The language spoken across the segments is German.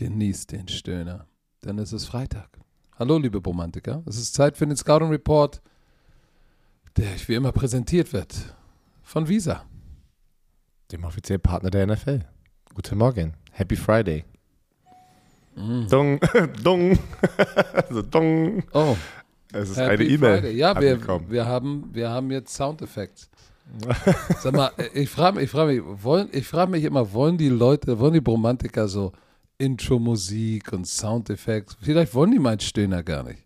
Genießt den Stöhner, denn es ist Freitag. Hallo, liebe Romantiker. Es ist Zeit für den Scouting Report, der euch wie immer präsentiert wird von Visa. Dem offiziellen Partner der NFL. Guten Morgen. Happy Friday. Mm. Dong, dong, also dong. Oh. Es ist Happy eine E-Mail. Ja, wir, wir, haben, wir haben jetzt Soundeffekte. Sag mal, ich frage mich, ich frage mich, wollen, ich frage mich immer, wollen die Leute, wollen die Romantiker so Intro-Musik und Soundeffekte. Vielleicht wollen die meinen Stöhner gar nicht.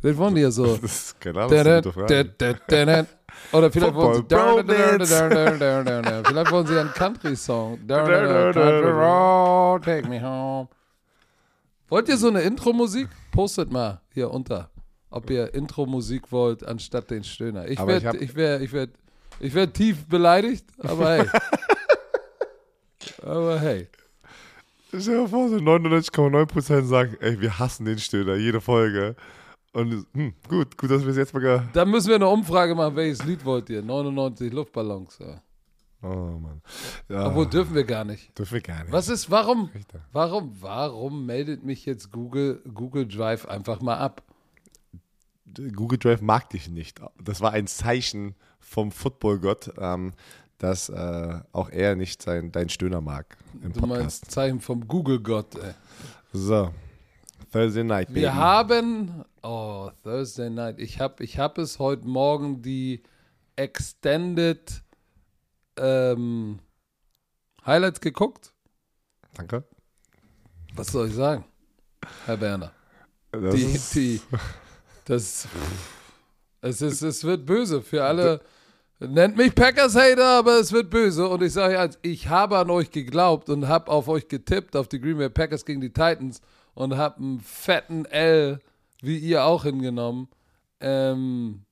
Vielleicht wollen die ja so. Das ist keine Oder vielleicht wollen sie. Vielleicht wollen sie einen Country-Song. Take me home. Wollt ihr so eine Intro-Musik? Postet mal hier unter, ob ihr Intro-Musik wollt anstatt den Stöhner. Ich werde ich werd, ich werd, ich werd tief beleidigt, aber hey. aber hey. Stell dir vor, so 99,9% sagen, ey, wir hassen den Stöhner, jede Folge. Und hm, gut, gut, dass wir es jetzt mal. Da müssen wir eine Umfrage machen, welches Lied wollt ihr? 99 Luftballons. Ja. Oh Mann. Ja. Obwohl dürfen wir gar nicht. Dürfen wir gar nicht. Was ist, warum, warum, warum meldet mich jetzt Google, Google Drive einfach mal ab? Google Drive mag dich nicht. Das war ein Zeichen vom Football-Gott. Ähm, dass äh, auch er nicht sein, dein Stöhner mag. Im du Podcast. meinst Zeichen vom Google-Gott, ey. So. Thursday Night, Baby. Wir haben, oh, Thursday Night. Ich habe ich hab es heute Morgen die Extended ähm, Highlights geguckt. Danke. Was soll ich sagen, Herr Berner? Das die, ist die, das, es, ist, es wird böse für alle. Nennt mich Packers-Hater, aber es wird böse. Und ich sage eins, ich habe an euch geglaubt und habe auf euch getippt, auf die Green Bay Packers gegen die Titans und habe einen fetten L, wie ihr auch hingenommen. Ähm,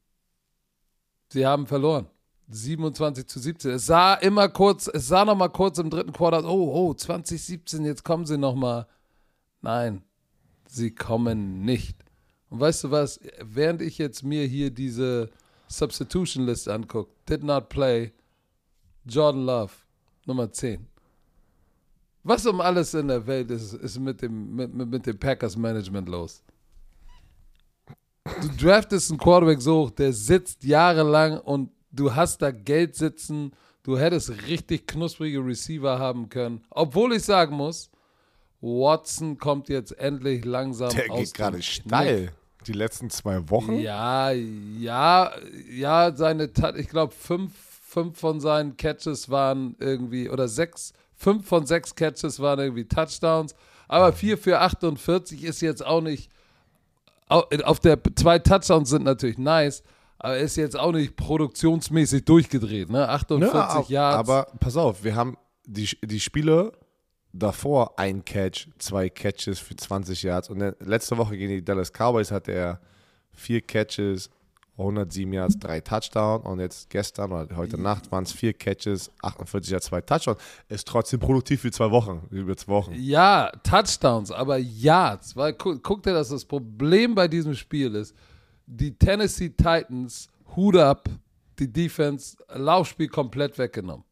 sie haben verloren. 27 zu 17. Es sah immer kurz, es sah noch mal kurz im dritten Quartal, oh, oh, 2017, jetzt kommen sie noch mal. Nein, sie kommen nicht. Und weißt du was, während ich jetzt mir hier diese Substitution List anguckt, did not play, Jordan Love, Nummer 10. Was um alles in der Welt ist, ist mit dem, mit, mit dem Packers Management los? Du draftest einen Quarterback so hoch, der sitzt jahrelang und du hast da Geld sitzen. Du hättest richtig knusprige Receiver haben können. Obwohl ich sagen muss, Watson kommt jetzt endlich langsam der aus. Der geht gerade steil die letzten zwei Wochen? Ja, ja, ja, seine, ich glaube, fünf, fünf von seinen Catches waren irgendwie, oder sechs, fünf von sechs Catches waren irgendwie Touchdowns. Aber vier für 48 ist jetzt auch nicht, auf der, zwei Touchdowns sind natürlich nice, aber ist jetzt auch nicht produktionsmäßig durchgedreht, ne? 48 ja, Yards. Aber pass auf, wir haben die, die Spiele davor ein Catch, zwei Catches für 20 Yards. Und letzte Woche gegen die Dallas Cowboys hatte er vier Catches, 107 Yards, drei Touchdowns. Und jetzt gestern oder heute Nacht waren es vier Catches, 48 Yards, zwei Touchdowns. Ist trotzdem produktiv für zwei Wochen, über zwei Wochen. Ja, Touchdowns, aber Yards. Weil guck, guck dir, dass das Problem bei diesem Spiel ist. Die Tennessee Titans, Hut up, die Defense, Laufspiel komplett weggenommen.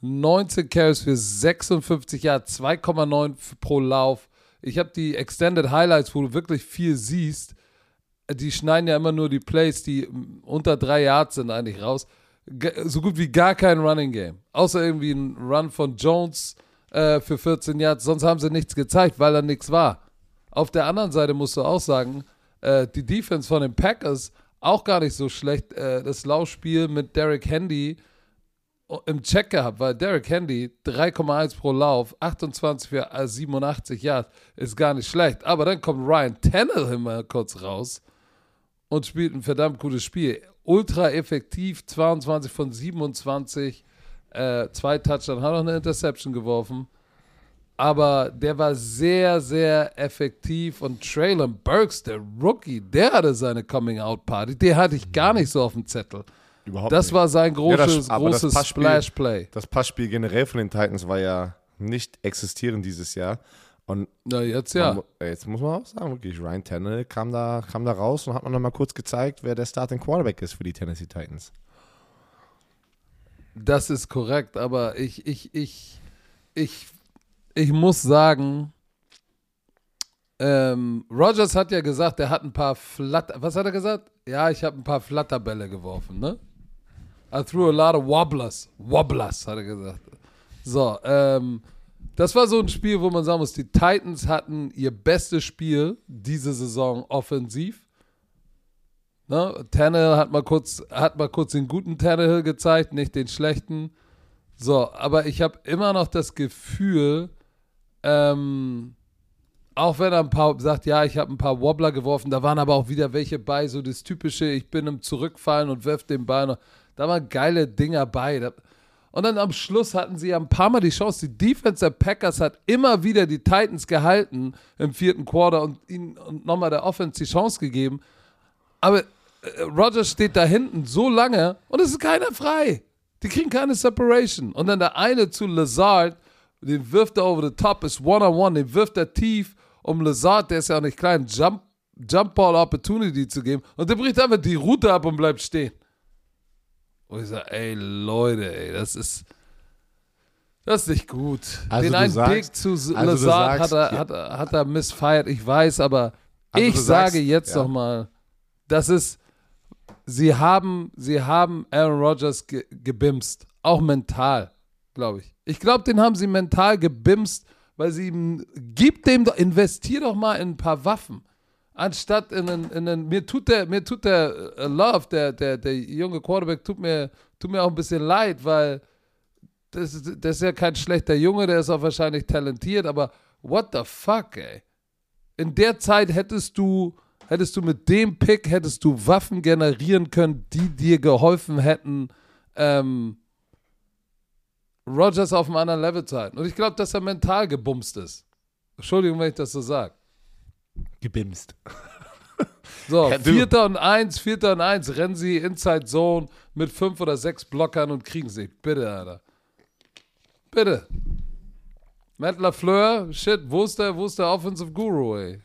19 Carries für 56 Yards, 2,9 pro Lauf. Ich habe die Extended Highlights, wo du wirklich viel siehst. Die schneiden ja immer nur die Plays, die unter drei Yards sind, eigentlich raus. So gut wie gar kein Running Game. Außer irgendwie ein Run von Jones äh, für 14 Yards. Sonst haben sie nichts gezeigt, weil da nichts war. Auf der anderen Seite musst du auch sagen, äh, die Defense von den Packers auch gar nicht so schlecht. Äh, das Laufspiel mit Derek Handy im Check gehabt, weil Derek Handy 3,1 pro Lauf, 28 für 87 Yards, ist gar nicht schlecht. Aber dann kommt Ryan Tannehill mal kurz raus und spielt ein verdammt gutes Spiel. Ultra effektiv, 22 von 27, äh, zwei Touchdowns, hat noch eine Interception geworfen. Aber der war sehr, sehr effektiv und Traylon Burks, der Rookie, der hatte seine Coming-out-Party. Der hatte ich gar nicht so auf dem Zettel. Überhaupt das nicht. war sein großes, ja, das, großes Splash-Play. Das Passspiel generell von den Titans war ja nicht existierend dieses Jahr. Und Na, jetzt ja. Man, jetzt muss man auch sagen, wirklich, Ryan Tannehill kam da, kam da raus und hat man nochmal kurz gezeigt, wer der Starting Quarterback ist für die Tennessee Titans. Das ist korrekt, aber ich, ich, ich, ich, ich muss sagen, ähm, Rogers hat ja gesagt, er hat ein paar Flatter. Was hat er gesagt? Ja, ich habe ein paar Flatterbälle geworfen, ne? I threw a lot of wobblers. Wobblers, hat er gesagt. So, ähm, das war so ein Spiel, wo man sagen muss, die Titans hatten ihr bestes Spiel diese Saison offensiv. Ne? Tannehill hat mal kurz, hat mal kurz den guten Tannehill gezeigt, nicht den schlechten. So, aber ich habe immer noch das Gefühl, ähm, auch wenn er ein paar sagt, ja, ich habe ein paar Wobbler geworfen, da waren aber auch wieder welche bei, so das typische, ich bin im Zurückfallen und wirf den Ball noch. Da waren geile Dinger bei. Und dann am Schluss hatten sie ein paar Mal die Chance. Die Defense der Packers hat immer wieder die Titans gehalten im vierten Quarter und ihnen nochmal der Offense die Chance gegeben. Aber äh, Rogers steht da hinten so lange und es ist keiner frei. Die kriegen keine Separation. Und dann der eine zu Lazard, den wirft er over the top, ist one-on-one, den wirft er tief, um Lazard, der ist ja auch nicht klein, Jump, Jump Ball Opportunity zu geben. Und der bricht einfach die Route ab und bleibt stehen. Und ich sage, ey Leute, ey, das ist. Das ist nicht gut. Also Den einen sagst- Big zu also Lazard hat, sagst, er, ja. hat, er, hat er missfeiert, ich weiß, aber Also ich du sage sagst, jetzt ja. doch mal, das ist, sie haben, sie haben Aaron Rodgers ge, gebimst, auch mental, glaube ich. Ich glaube, den haben sie mental gebimst, weil sie ihm, gib dem, doch- investier doch mal in ein paar Waffen. Anstatt in einen, in einen mir tut der, mir tut der äh, Love, der, der, der junge Quarterback, tut mir, tut mir auch ein bisschen leid, weil das, ist- das ist ja kein schlechter Junge, der ist auch wahrscheinlich talentiert, aber what the fuck, ey? In der Zeit hättest du, hättest du mit dem Pick, hättest du Waffen generieren können, die dir geholfen hätten, ähm, Rogers auf einem anderen Level zu halten. Und ich glaube, dass er mental gebumst ist. Entschuldigung, wenn ich das so sage. Gebimst. So, Ja, Vierter und Eins, Vierter und Eins, rennen sie Inside Zone mit fünf oder sechs Blockern und kriegen sie. Bitte, Alter. Bitte. Matt LaFleur, shit, wo ist der, wo ist der Offensive Guru, ey?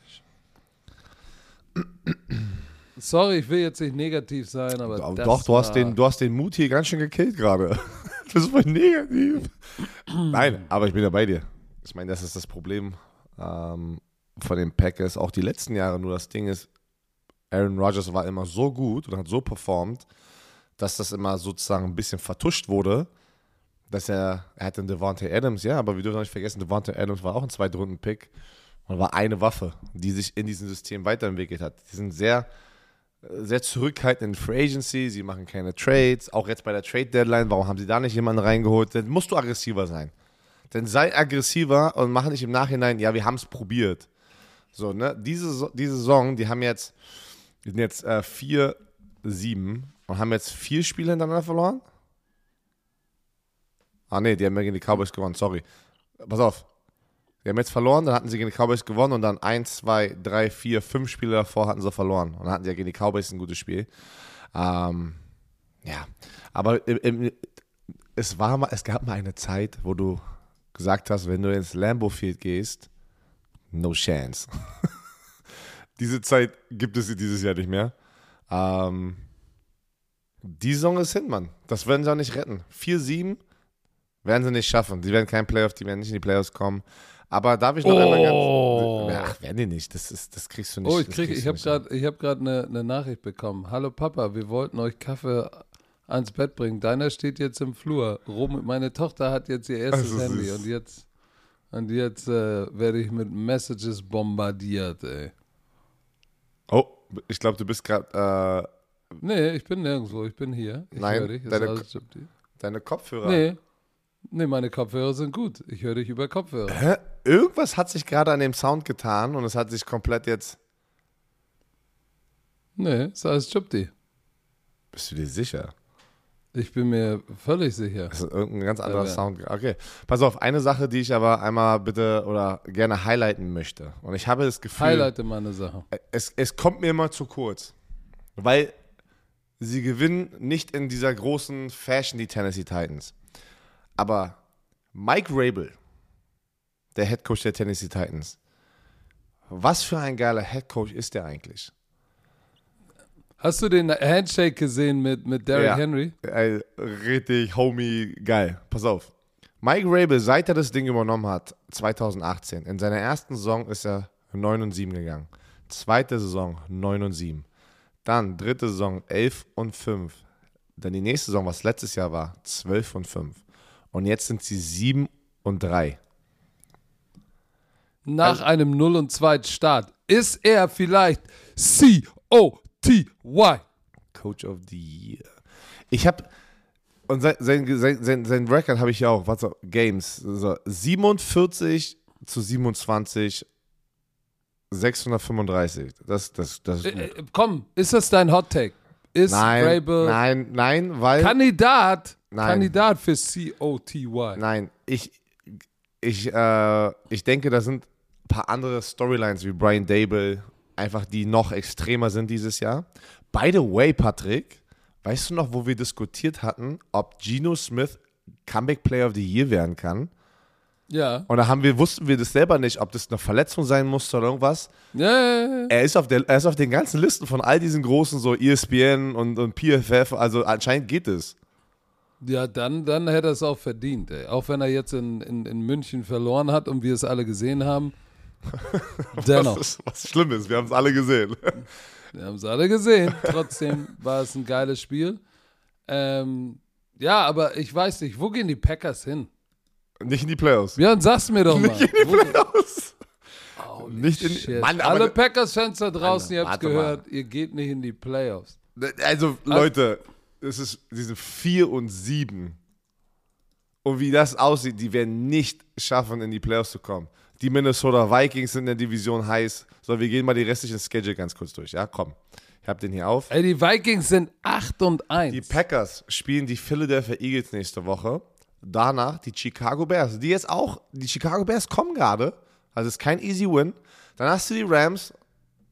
Sorry, ich will jetzt nicht negativ sein, aber Doch, doch, du hast, war- den, du hast den Mut hier ganz schön gekillt gerade. Das ist voll negativ. Nein, aber ich bin ja bei dir. Ich meine, das ist das Problem ähm, von den Packers auch die letzten Jahre. Nur das Ding ist, Aaron Rodgers war immer so gut und hat so performt, dass das immer sozusagen ein bisschen vertuscht wurde. Dass er, er hatte Devontae Adams, ja, aber wir dürfen nicht vergessen, Devontae Adams war auch ein Zweitrunden-Pick und war eine Waffe, die sich in diesem System weiterentwickelt hat. Die sind sehr, sehr zurückhaltend in Free Agency, sie machen keine Trades, auch jetzt bei der Trade Deadline, warum haben sie da nicht jemanden reingeholt? Dann musst du aggressiver sein. Dann sei aggressiver und mach nicht im Nachhinein, ja, wir haben es probiert. So, ne, diese, diese Saison, die haben jetzt, die sind jetzt äh, 4, 7 und haben jetzt vier Spiele hintereinander verloren. Ah, nee, die haben ja gegen die Cowboys gewonnen, sorry. Pass auf. Die haben jetzt verloren, dann hatten sie gegen die Cowboys gewonnen und dann 1, 2, 3, 4, 5 Spiele davor hatten sie verloren. Und dann hatten sie ja gegen die Cowboys ein gutes Spiel. Ähm, ja, aber im, im, es, war mal, es gab mal eine Zeit, wo du gesagt hast, wenn du ins Lambeau Field gehst, no chance. Diese Zeit gibt es dieses Jahr nicht mehr. Ähm, die Saison ist hin, Mann. Das werden sie auch nicht retten. 4-7 werden sie nicht schaffen. Die werden kein Playoff, die werden nicht in die Playoffs kommen. Aber darf ich noch einmal Oh. ganz. Ach, werden die nicht. Das, ist, das kriegst du nicht. Oh, ich krieg, ich habe gerade, gerade eine eine Nachricht bekommen. Hallo Papa, wir wollten euch Kaffee ans Bett bringen. Deiner steht jetzt im Flur. Rom, meine Tochter hat jetzt ihr erstes Handy süß. und jetzt und jetzt äh, werde ich mit Messages bombardiert, ey. Oh, ich glaube, du bist gerade. Äh, Nee, ich bin nirgendwo, ich bin hier. Ich Nein, höre dich. Deine deine Kopfhörer. Nee. Nee, meine Kopfhörer sind gut. Ich höre dich über Kopfhörer. Hä? Irgendwas hat sich gerade an dem Sound getan und es hat sich komplett jetzt. Nee, ist alles Gypsy. Bist du dir sicher? Ich bin mir völlig sicher. Das ist irgendein ganz anderer Ja. Sound. Okay. Pass auf, eine Sache, die ich aber einmal bitte oder gerne highlighten möchte. Und ich habe das Gefühl. Highlighte meine Sache. es, es kommt mir immer zu kurz. Weil sie gewinnen nicht in dieser großen Fashion, die Tennessee Titans. Aber Mike Rabel, der Head Coach der Tennessee Titans, was für ein geiler Head Coach ist der eigentlich? Hast du den Handshake gesehen mit, mit Derrick Ja. Henry? Ey, richtig, homie, geil. Pass auf. Mike Rabel, seit er das Ding übernommen hat, 2018, in seiner ersten Saison ist er 9 und 7 gegangen. Zweite Saison 9 und 7. Dann dritte Saison 11 und 5. Dann die nächste Saison, was letztes Jahr war, 12 und 5. Und jetzt sind sie 7 und 3. Nach Also- einem 0 und 2 Start ist er vielleicht C-O-T-Y. Coach of the Year. Ich habe und sein, sein, sein, sein, Record habe ich ja auch, so, Games, so 47 zu 27, 635. Das, das, das ist Äh, gut. äh, komm, ist das dein Hot Take? Ist Nein, Vrabel nein, nein, weil Kandidat, Nein. Kandidat für C-O-T-Y? Nein, ich, ich, äh, ich denke, da sind ein paar andere Storylines wie Brian Dable, einfach die noch extremer sind dieses Jahr. By the way, Patrick, weißt du noch, wo wir diskutiert hatten, ob Geno Smith Comeback Player of the Year werden kann? Ja. Und da haben wir, wussten wir das selber nicht, ob das eine Verletzung sein musste oder irgendwas. Ja, ja, ja. Er ist auf, der, er ist auf den ganzen Listen von all diesen großen, so ESPN und, und PFF, also anscheinend geht es. Ja, dann, dann hätte er es auch verdient, ey. Auch wenn er jetzt in, in, in München verloren hat und wir es alle gesehen haben. Dennoch. Was, was schlimm ist, wir haben es alle gesehen. Wir haben es alle gesehen. Trotzdem war es ein geiles Spiel. Ähm, ja, aber ich weiß nicht, wo gehen die Packers hin? Nicht in die Playoffs. Björn, sag's mir doch mal. Nicht in die Playoffs. Nicht in-. Mann, Alle Packers-Fans da draußen, Mann, ihr habt's gehört, ihr geht nicht in die Playoffs. Also, Leute, es ist diese 4 und 7. Und wie das aussieht, die werden nicht schaffen, in die Playoffs zu kommen. Die Minnesota Vikings sind in der Division heiß. So, wir gehen mal die restlichen Schedule ganz kurz durch. Ja, komm. Ich hab den hier auf. Ey, die Vikings sind 8 und 1. Die Packers spielen die Philadelphia Eagles nächste Woche. Danach die Chicago Bears. Die jetzt auch, die Chicago Bears kommen gerade. Also es ist kein easy win. Dann hast du die Rams.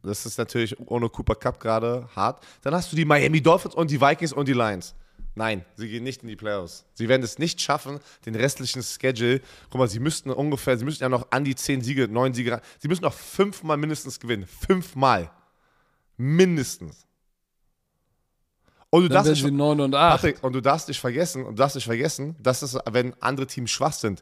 Das ist natürlich ohne Cooper Cup gerade hart. Dann hast du die Miami Dolphins und die Vikings und die Lions. Nein, sie gehen nicht in die Playoffs. Sie werden es nicht schaffen, den restlichen Schedule. Guck mal, sie müssten ungefähr, sie müssten ja noch an die 10 Siege, 9 Siege. Sie müssen noch fünfmal mindestens gewinnen. Fünfmal. Mindestens. Und du Dann darfst nicht- sie 9 und 8. Patrick, und du darfst nicht vergessen, und du darfst nicht vergessen, dass es, wenn andere Teams schwach sind,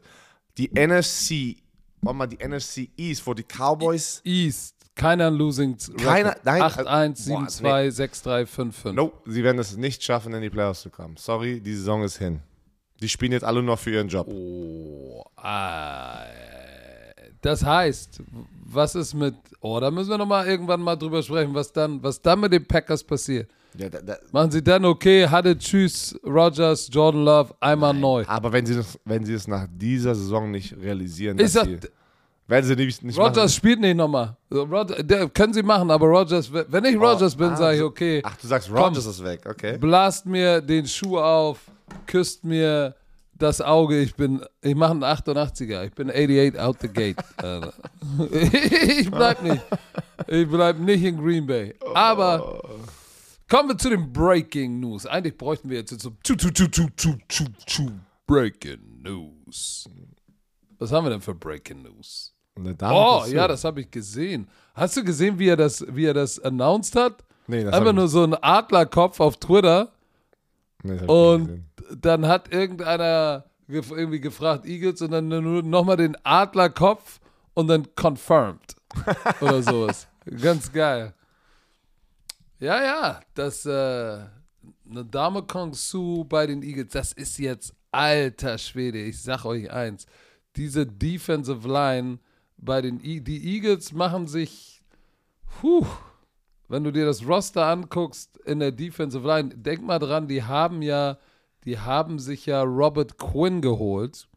die NFC, warte mal, die NFC East, wo die Cowboys, East. Keiner Losing Keiner- nein, 8, 1, boah, 7, 2, 6, 3, 5, 5. no, sie werden es nicht schaffen, in die Playoffs zu kommen. Sorry, die Saison ist hin. Die spielen jetzt alle noch für ihren Job. Oh, ah, das heißt, was ist mit, oh, da müssen wir nochmal irgendwann mal drüber sprechen, was dann, was dann mit den Packers passiert. Ja, da, da, Machen sie dann, okay, hatte Tschüss, Rogers, Jordan Love, einmal neu. aber wenn sie, das, wenn sie es nach dieser Saison nicht realisieren, Ich dass sag, sie, werden sie nicht, nicht Rogers spielt nicht nochmal. Können sie machen, aber Rogers, wenn ich Rogers bin, ah, sage ich, okay, Ach, du sagst, Komm. Rogers ist weg, okay. blast mir den Schuh auf, küsst mir das Auge, ich bin, ich mache einen 88er, ich bin 88 out the gate. Ich bleib nicht, ich bleib nicht in Green Bay. Aber kommen wir zu den Breaking News. Eigentlich bräuchten wir jetzt so tschu, tschu, tschu, Breaking News. Was haben wir denn für Breaking News? Eine Dame Oh, ja, das habe ich gesehen. Hast du gesehen, wie er das, wie er das announced hat? Nee, das Einfach nur so ein Adlerkopf auf Twitter. Nee, Und dann hat irgendeiner gef irgendwie gefragt, Eagles, und dann nur nochmal den Adlerkopf und dann confirmed. Oder sowas. Ganz geil. Ja, ja, das, äh, eine Dame Kong Su bei den Eagles, das ist jetzt alter Schwede. Ich sag euch eins. Diese Defensive Line bei den e die Eagles machen sich, puh, wenn du dir das Roster anguckst in der Defensive Line, denk mal dran, die haben ja, die haben sich ja Robert Quinn geholt.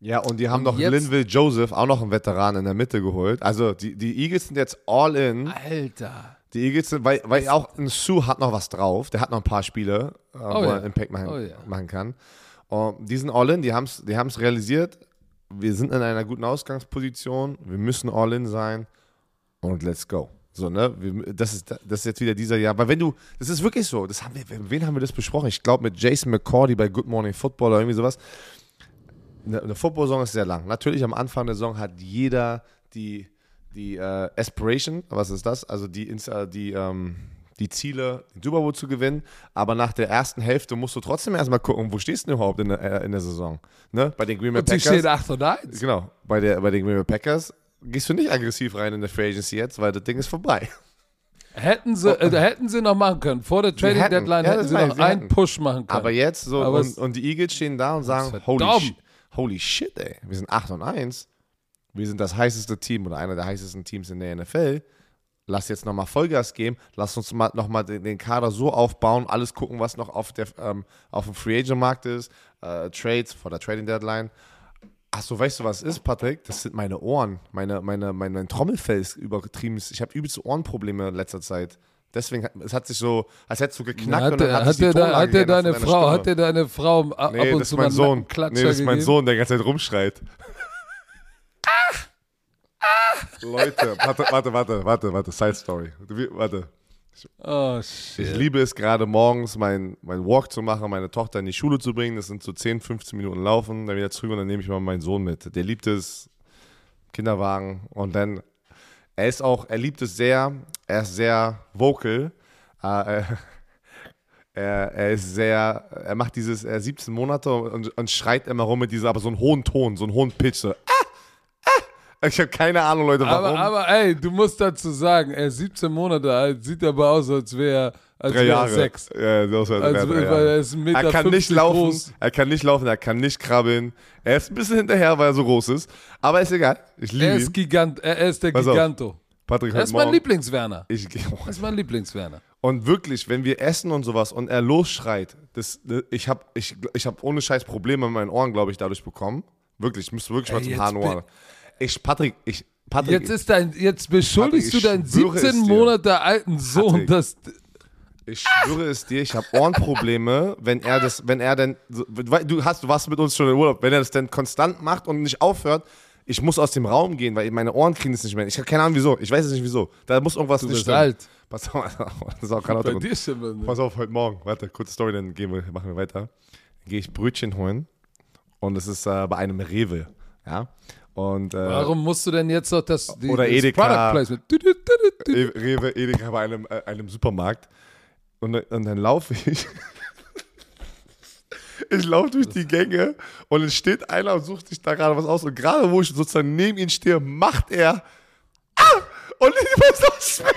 Ja, und die haben Und noch Linville Joseph, auch noch einen Veteran in der Mitte geholt. Also die, die Eagles sind jetzt all in. Alter. Die Eagles sind, weil, weil auch ein Sue hat noch was drauf. Der hat noch ein paar Spiele, äh, wo ja. er Impact machen, Oh ja. machen kann. Und die sind all in, die haben es die haben's realisiert. Wir sind in einer guten Ausgangsposition. Wir müssen all in sein. Und let's go. So, ne? Das, ist, das ist jetzt wieder dieser Jahr. Weil wenn du, das ist wirklich so, das haben wir, wen haben wir das besprochen? Ich glaube mit Jason McCordy bei Good Morning Football oder irgendwie sowas. Eine, eine Football-Saison ist sehr lang. Natürlich am Anfang der Saison hat jeder die, die äh, Aspiration, was ist das? Also die, die, ähm, die Ziele, den Super Bowl zu gewinnen. Aber nach der ersten Hälfte musst du trotzdem erstmal gucken, wo stehst du denn überhaupt in der, äh, in der Saison? Ne? Bei den Green Bay Packers. stehen 8 und 1. Genau, bei, der, bei den Green Bay Packers gehst du nicht aggressiv rein in der Free Agency jetzt, weil das Ding ist vorbei. Hätten sie, äh, hätten sie noch machen können. Vor der Trading hätten. Deadline Ja, hätten sie noch einen hätten. Push machen können. Aber jetzt so, Aber und, und die Eagles stehen da und sagen, holy, sh holy shit, ey, wir sind 8 und 1. Wir sind das heißeste Team oder einer der heißesten Teams in der NFL. Lass jetzt nochmal Vollgas geben. Lass uns mal nochmal den, den Kader so aufbauen, alles gucken, was noch auf, der, ähm, auf dem Free Agent Markt ist, äh, Trades vor der Trading Deadline. Achso, weißt du, was es ist, Patrick? Das sind meine Ohren. Meine, meine, mein, mein Trommelfell ist übertrieben. Ich habe übelste Ohrenprobleme in letzter Zeit. Deswegen, es hat sich so, als hättest du geknackt hat und dann hat hat hat deine Frau, hat der deine Frau ab Nee, und das zu ist mein Sohn. Nee, das ist mein gegeben? Sohn, der die ganze Zeit rumschreit. Leute, warte, warte, warte, warte, warte, Side Story. Warte. Oh, Ich shit. liebe es gerade morgens, mein, mein Walk zu machen, meine Tochter in die Schule zu bringen. Das sind so 10, 15 Minuten laufen, dann wieder zurück und dann nehme ich mal meinen Sohn mit. Der liebt es, Kinderwagen. Und dann, er ist auch, er liebt es sehr, er ist sehr vocal. Äh, er, er ist sehr, er macht dieses, er ist 17 Monate und, und schreit immer rum mit dieser, aber so einen hohen Ton, so einen hohen Pitch. So, ah, ah. Ich habe keine Ahnung, Leute, warum. Aber, aber ey, du musst dazu sagen, er ist 17 Monate alt, sieht aber aus, als wäre als drei er Jahre. sechs. Ja, das war Also, drei Jahre. er ist 1,50 Meter Er kann nicht laufen, groß. er kann nicht laufen, er kann nicht krabbeln. Er ist ein bisschen hinterher, weil er so groß ist. Aber ist egal. Ich liebe Er ihn. ist Gigant, er ist der Pass auf. Giganto. Patrick, Er ist mein. Lieblingswerner. Ich, Er ist mein Lieblingswerner. und wirklich, wenn wir essen und sowas und er losschreit, das, das, ich habe ich, ich hab ohne Scheiß Probleme in meinen Ohren, glaube ich, dadurch bekommen. Wirklich, ich müsste wirklich mal Ey, zum jetzt Haarnoir. bin- Ich, Patrick, ich, Patrick, Jetzt ist dein, jetzt beschuldigst Patrick, du deinen schwöre es 17 dir. Monate alten Sohn, Patrick. dass Ich schwöre es dir, ich habe Ohrenprobleme, wenn er das, wenn er denn, du hast, du warst mit uns schon im Urlaub, wenn er das denn konstant macht und nicht aufhört, ich muss aus dem Raum gehen, weil meine Ohren kriegen es nicht mehr. Ich habe keine Ahnung wieso, ich weiß es nicht wieso. Da muss irgendwas du nicht bist stimmen. alt. Pass auf, das ist auch kein Bei dir stimmt. Pass auf, heute Morgen, warte, kurze Story, dann gehen wir, machen wir weiter. Dann gehe ich Brötchen holen und es ist äh, bei einem Rewe, ja. Und äh, Warum musst du denn jetzt noch das, die, Oder das Edeka. Product Placement? Rewe, Edeka bei einem, äh, einem Supermarkt. Und, dann- und dann laufe ich. ich laufe durch die Gänge und es steht einer und sucht sich da gerade was aus. Und gerade wo ich sozusagen neben ihm stehe, macht er. Ah! Und ich muss das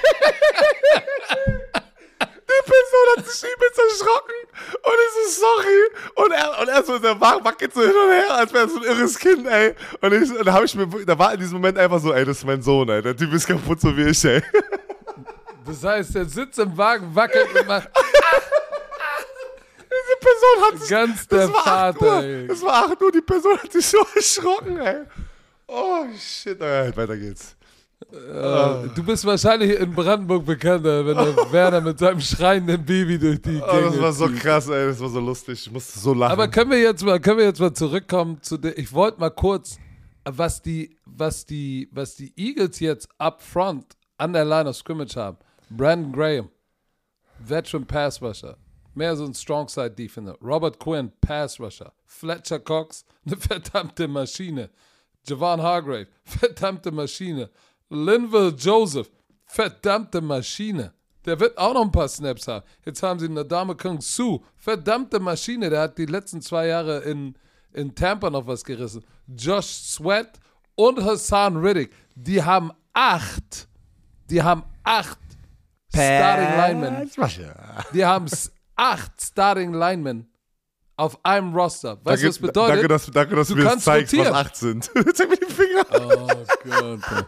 Die Person hat sich übelst erschrocken und ich so, sorry. Und er, und er so, der Wagen wackelt so hin und her, als wäre er so ein irres Kind, ey. Und, ich, und da habe ich mir, da war in diesem Moment einfach so, ey, das ist mein Sohn, ey. Der Typ ist kaputt, so wie ich, ey. Das heißt, der sitzt im Wagen, wackelt und macht Diese Person hat sich, ganz der das war 8 Vater, Uhr. ey. Es war 8 Uhr, die Person hat sich so erschrocken, ey. Oh, shit, ey, weiter geht's. Äh, Du bist wahrscheinlich in Brandenburg bekannter, wenn der Werner mit seinem schreienden Baby durch die Oh, Gänge das war so krass, ey, das war so lustig. Ich musste so lachen. Aber können wir jetzt mal, können wir jetzt mal zurückkommen zu der, ich wollte mal kurz, was die, was die, was die Eagles jetzt up front an der Line of Scrimmage haben. Brandon Graham, Veteran Pass Rusher, mehr so ein Strong Side Defender. Robert Quinn, Pass Rusher. Fletcher Cox, eine verdammte Maschine. Javon Hargrave, verdammte Maschine. Linville Joseph, verdammte Maschine. Der wird auch noch ein paar Snaps haben. Jetzt haben sie Nadame Kung Su, verdammte Maschine. Der hat die letzten zwei Jahre in, in Tampa noch was gerissen. Josh Sweat und Hassan Riddick, die haben acht, die haben acht Starting Linemen. Die haben acht Starting Linemen auf einem Roster. Weißt du, was das bedeutet? Danke, dass, danke, dass Du mir zeigst, rotieren. was 8 sind. Zeig mir die Finger. Oh Gott.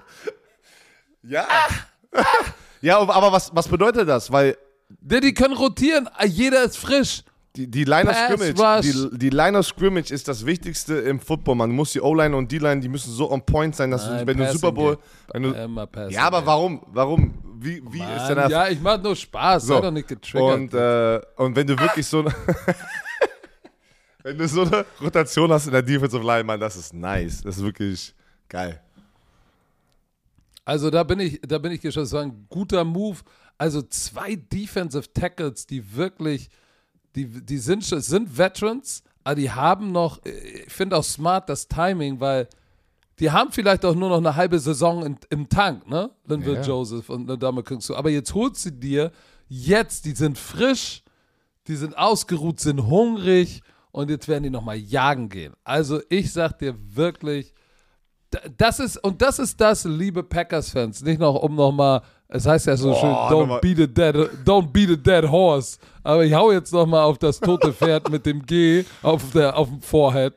Ja. ja, aber was, was bedeutet das? Weil Die, die können rotieren, jeder ist frisch. die, die Line of Scrimmage, die, die Line of Scrimmage ist das Wichtigste im Football. Man muss die O-Line und D-Line, die müssen so on point sein, dass du, Nein, wenn du Super Bowl. Du, Immer Passing ja, aber warum? Warum? Wie, wie ist denn Mann, das? ja, ich mach nur Spaß, sei doch nicht getriggert. Und, äh, und wenn du wirklich so eine. wenn du so eine Rotation hast in der Defensive Line, Mann, das ist nice. Das ist wirklich geil. Also da bin ich, da bin ich gespannt. Das war ein guter Move. Also zwei Defensive Tackles, die wirklich, die, die sind, sind Veterans, aber die haben noch, ich finde auch smart das Timing, weil die haben vielleicht auch nur noch eine halbe Saison in, im Tank, ne? Linville Ja. Joseph und Nadame Kungsu. Aber jetzt holst du dir jetzt, die sind frisch, die sind ausgeruht, sind hungrig und jetzt werden die nochmal jagen gehen. Also ich sag dir wirklich, Das ist, und das ist das, liebe Packers-Fans, nicht noch, um nochmal, es heißt ja so Boah, schön, don't beat, a dead, don't beat a dead horse. Aber ich hau jetzt nochmal auf das tote Pferd mit dem G auf, der, auf dem Forehead.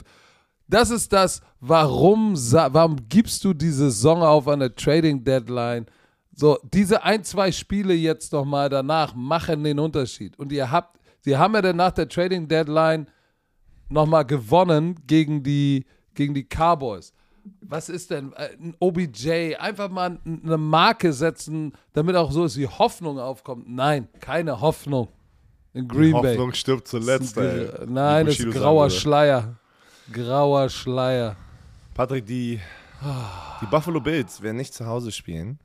Das ist das, warum, warum gibst du diese Saison auf an der Trading Deadline? So, diese ein, zwei Spiele jetzt nochmal danach machen den Unterschied. Und ihr habt, sie haben ja dann nach der Trading Deadline nochmal gewonnen gegen die, gegen die Cowboys. Was ist denn äh, ein OBJ? Einfach mal eine Marke setzen, damit auch so ist wie Hoffnung aufkommt. Nein, keine Hoffnung in Green Bay. Hoffnung stirbt zuletzt, ey. Nein, es ist grauer sagen. Schleier. Grauer Schleier. Patrick, die, die Buffalo Bills werden nicht zu Hause spielen.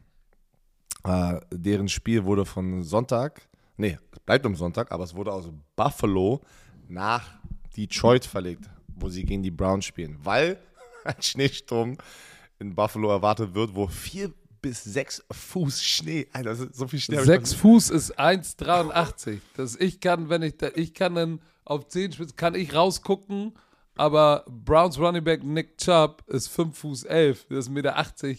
Äh, deren Spiel wurde von Sonntag, nee, es bleibt am Sonntag, aber es wurde aus Buffalo nach Detroit verlegt, wo sie gegen die Browns spielen, weil ein Schneesturm in Buffalo erwartet wird, wo vier bis sechs Fuß Schnee, Alter, das ist so viel Schnee. hab ich Sechs Fuß ist 1,83. Das ich kann, wenn ich da, ich kann dann auf 10 Spitzen, kann ich rausgucken, aber Browns Running Back Nick Chubb ist 5 Fuß 11, das ist 1,80 Meter,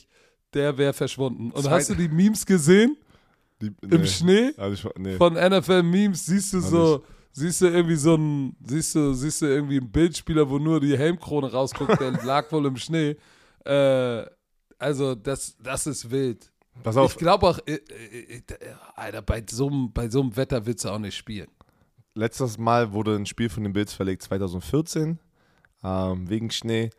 der wäre verschwunden. Und Zweit- hast du die Memes gesehen Die, im Schnee? Also ich, nee. Von NFL Memes siehst du so, siehst du irgendwie so ein, siehst du, siehst du irgendwie einen Bildspieler, wo nur die Helmkrone rausguckt, der lag wohl im Schnee. Äh, also das, das ist wild. Pass auf, Ich glaube auch, äh, äh, äh, Alter, bei so einem bei so einem Wetter willst du auch nicht spielen. letztes Mal wurde ein Spiel von den Bills verlegt, 2014, ähm, wegen Schnee.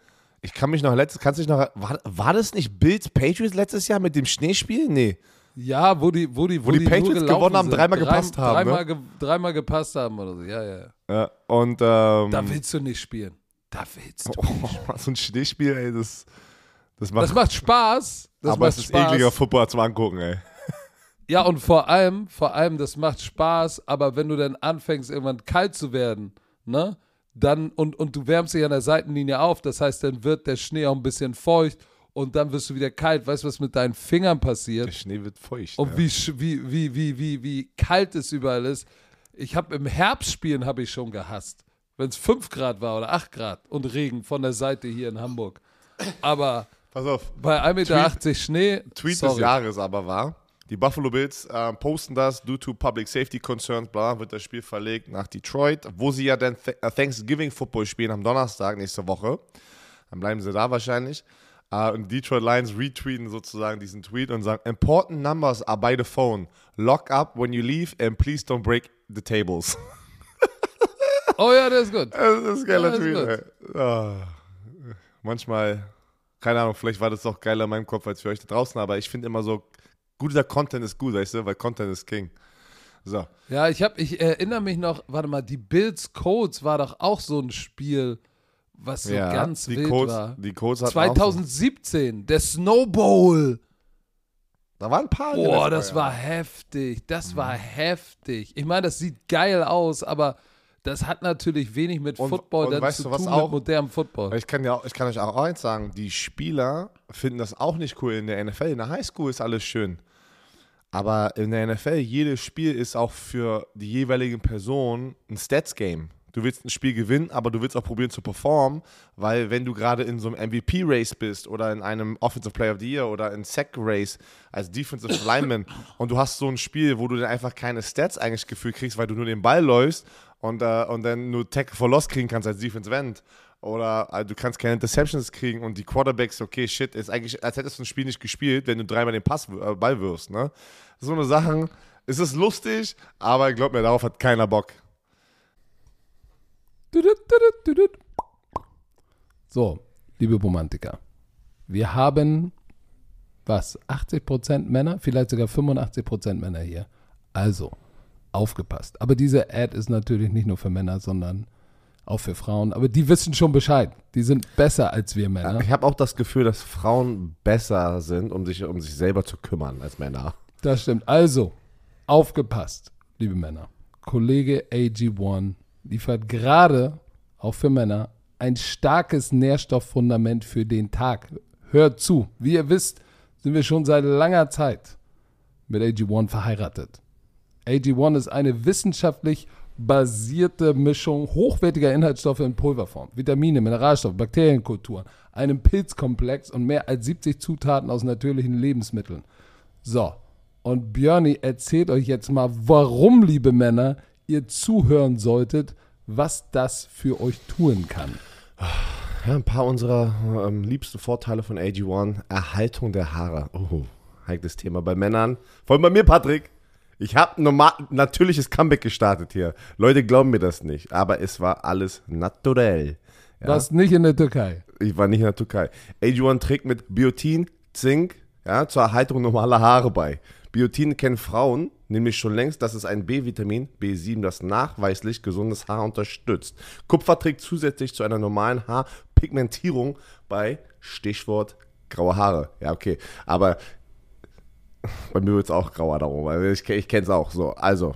Ich kann mich noch, letztes, kannst dich noch, war, war das nicht Bills Patriots letztes Jahr mit dem Schneespiel? Nee. Ja, wo die, wo die, wo, die nur Patriots gewonnen haben, dreimal gepasst haben, ne? Dreimal, ge, dreimal gepasst haben oder so. Ja, ja. ja. Ja, und, ähm, Da willst du nicht spielen. Da willst du. oh, so ein Schneespiel, ey, das, das macht, Das macht Spaß. Das aber macht es ist Spaß. ekliger Football zum Angucken, ey. Ja, und vor allem, vor allem, das macht Spaß, aber wenn du dann anfängst, irgendwann kalt zu werden, ne? Dann, und, und du wärmst dich an der Seitenlinie auf, das heißt, dann wird der Schnee auch ein bisschen feucht und dann wirst du wieder kalt. Weißt du, was mit deinen Fingern Der passiert? Schnee wird feucht. Und ja. wie, wie, wie, wie, wie, wie kalt es überall ist. Ich habe im Herbst spielen habe ich schon gehasst. Wenn es 5 Grad war oder 8 Grad und Regen von der Seite hier in Hamburg. Aber Pass auf, bei 1,80 Meter Schnee. Tweet sorry. des Jahres aber war, die Buffalo Bills äh, posten das, due to public safety concerns, bla, wird das Spiel verlegt nach Detroit, wo sie ja dann Th äh, Thanksgiving Football spielen am Donnerstag nächste Woche. Dann bleiben sie da wahrscheinlich. Äh, und Detroit Lions retweeten sozusagen diesen Tweet und sagen, important numbers are by the phone. Lock up when you leave and please don't break the tables. Oh ja, der ist gut. Das ist ein geiler Ja, Tweet. Ah. manchmal, keine Ahnung, vielleicht war das auch geiler in meinem Kopf als für euch da draußen, aber ich finde immer so, guter Content ist gut, weißt du, weil Content ist King. So. Ja, ich habe, ich erinnere mich noch, warte mal, die Bills Codes war doch auch so ein Spiel, was so ja, ganz die wild Codes, war. Die Codes hatten auch 2017, der Snowball. So, da waren ein paar. Boah, das war heftig. Das war Mhm. heftig. Ich meine, das sieht geil aus, aber das hat natürlich wenig mit Und- Football und dann weißt zu du, was tun auch- mit modernem Football. Ich kann, ja, ich kann euch auch eins sagen, die Spieler finden das auch nicht cool in der NFL. In der Highschool ist alles schön. Aber in der NFL, jedes Spiel ist auch für die jeweiligen Personen ein Stats-Game. Du willst ein Spiel gewinnen, aber du willst auch probieren zu performen, weil wenn du gerade in so einem MVP-Race bist oder in einem Offensive Player of the Year oder in Sack-Race als Defensive Lineman und du hast so ein Spiel, wo du dann einfach keine Stats eigentlich gefühlt kriegst, weil du nur den Ball läufst und, äh, und dann nur Tackle for Loss kriegen kannst als Defensive End oder äh, du kannst keine Interceptions kriegen und die Quarterbacks, okay, shit, ist eigentlich, als hättest du ein Spiel nicht gespielt, wenn du dreimal den Pass, äh, Ball wirfst, ne? So eine Sachen, es ist lustig, aber glaub mir, darauf hat keiner Bock. So, liebe Romantiker, wir haben was? 80% Männer, vielleicht sogar 85% Männer hier. Also, aufgepasst. Aber diese Ad ist natürlich nicht nur für Männer, sondern auch für Frauen. Aber die wissen schon Bescheid. Die sind besser als wir Männer. Ich habe auch das Gefühl, dass Frauen besser sind, um sich um sich selber zu kümmern als Männer. Das stimmt. Also, aufgepasst, liebe Männer. Kollege AG1 liefert gerade, auch für Männer, ein starkes Nährstofffundament für den Tag. Hört zu. Wie ihr wisst, sind wir schon seit langer Zeit mit AG1 verheiratet. AG1 ist eine wissenschaftlich basierte Mischung hochwertiger Inhaltsstoffe in Pulverform, Vitamine, Mineralstoffe, Bakterienkulturen, einem Pilzkomplex und mehr als 70 Zutaten aus natürlichen Lebensmitteln. So, und Björni erzählt euch jetzt mal, warum, liebe Männer, ihr zuhören solltet, was das für euch tun kann. Ja, ein paar unserer ähm, liebsten Vorteile von AG1. Erhaltung der Haare. Oh, heikles Thema bei Männern. Vor allem bei mir, Patrick. Ich habe ein natürliches Comeback gestartet hier. Leute glauben mir das nicht, aber es war alles naturell. Ja? Warst nicht in der Türkei? Ich war nicht in der Türkei. AG1 trägt mit Biotin, Zink ja, zur Erhaltung normaler Haare bei. Biotin kennen Frauen nämlich schon längst, dass es ein B-Vitamin, B7, das nachweislich gesundes Haar unterstützt. Kupfer trägt zusätzlich zu einer normalen Haarpigmentierung bei Stichwort graue Haare. Ja, okay. Aber bei mir wird es auch grauer darum, weil ich, ich kenne es auch so. Also,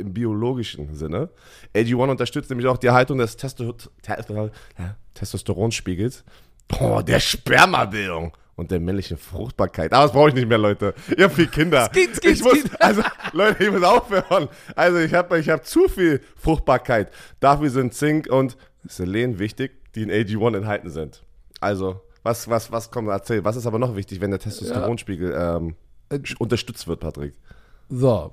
im biologischen Sinne. AG1 unterstützt nämlich auch die Erhaltung des Testo Testosteronspiegels, Boah, der Spermabildung und der männlichen Fruchtbarkeit. Aber das brauche ich nicht mehr, Leute. Ihr habt viel Kinder. Skit, skit, ich muss, also, Leute, ich muss aufhören. Also, ich habe ich hab zu viel Fruchtbarkeit. Dafür sind Zink und Selen wichtig, die in AG1 enthalten sind. Also, was, was, was kommt, erzähl. Was ist aber noch wichtig, wenn der Testosteronspiegel ähm, äh, unterstützt wird, Patrick? So,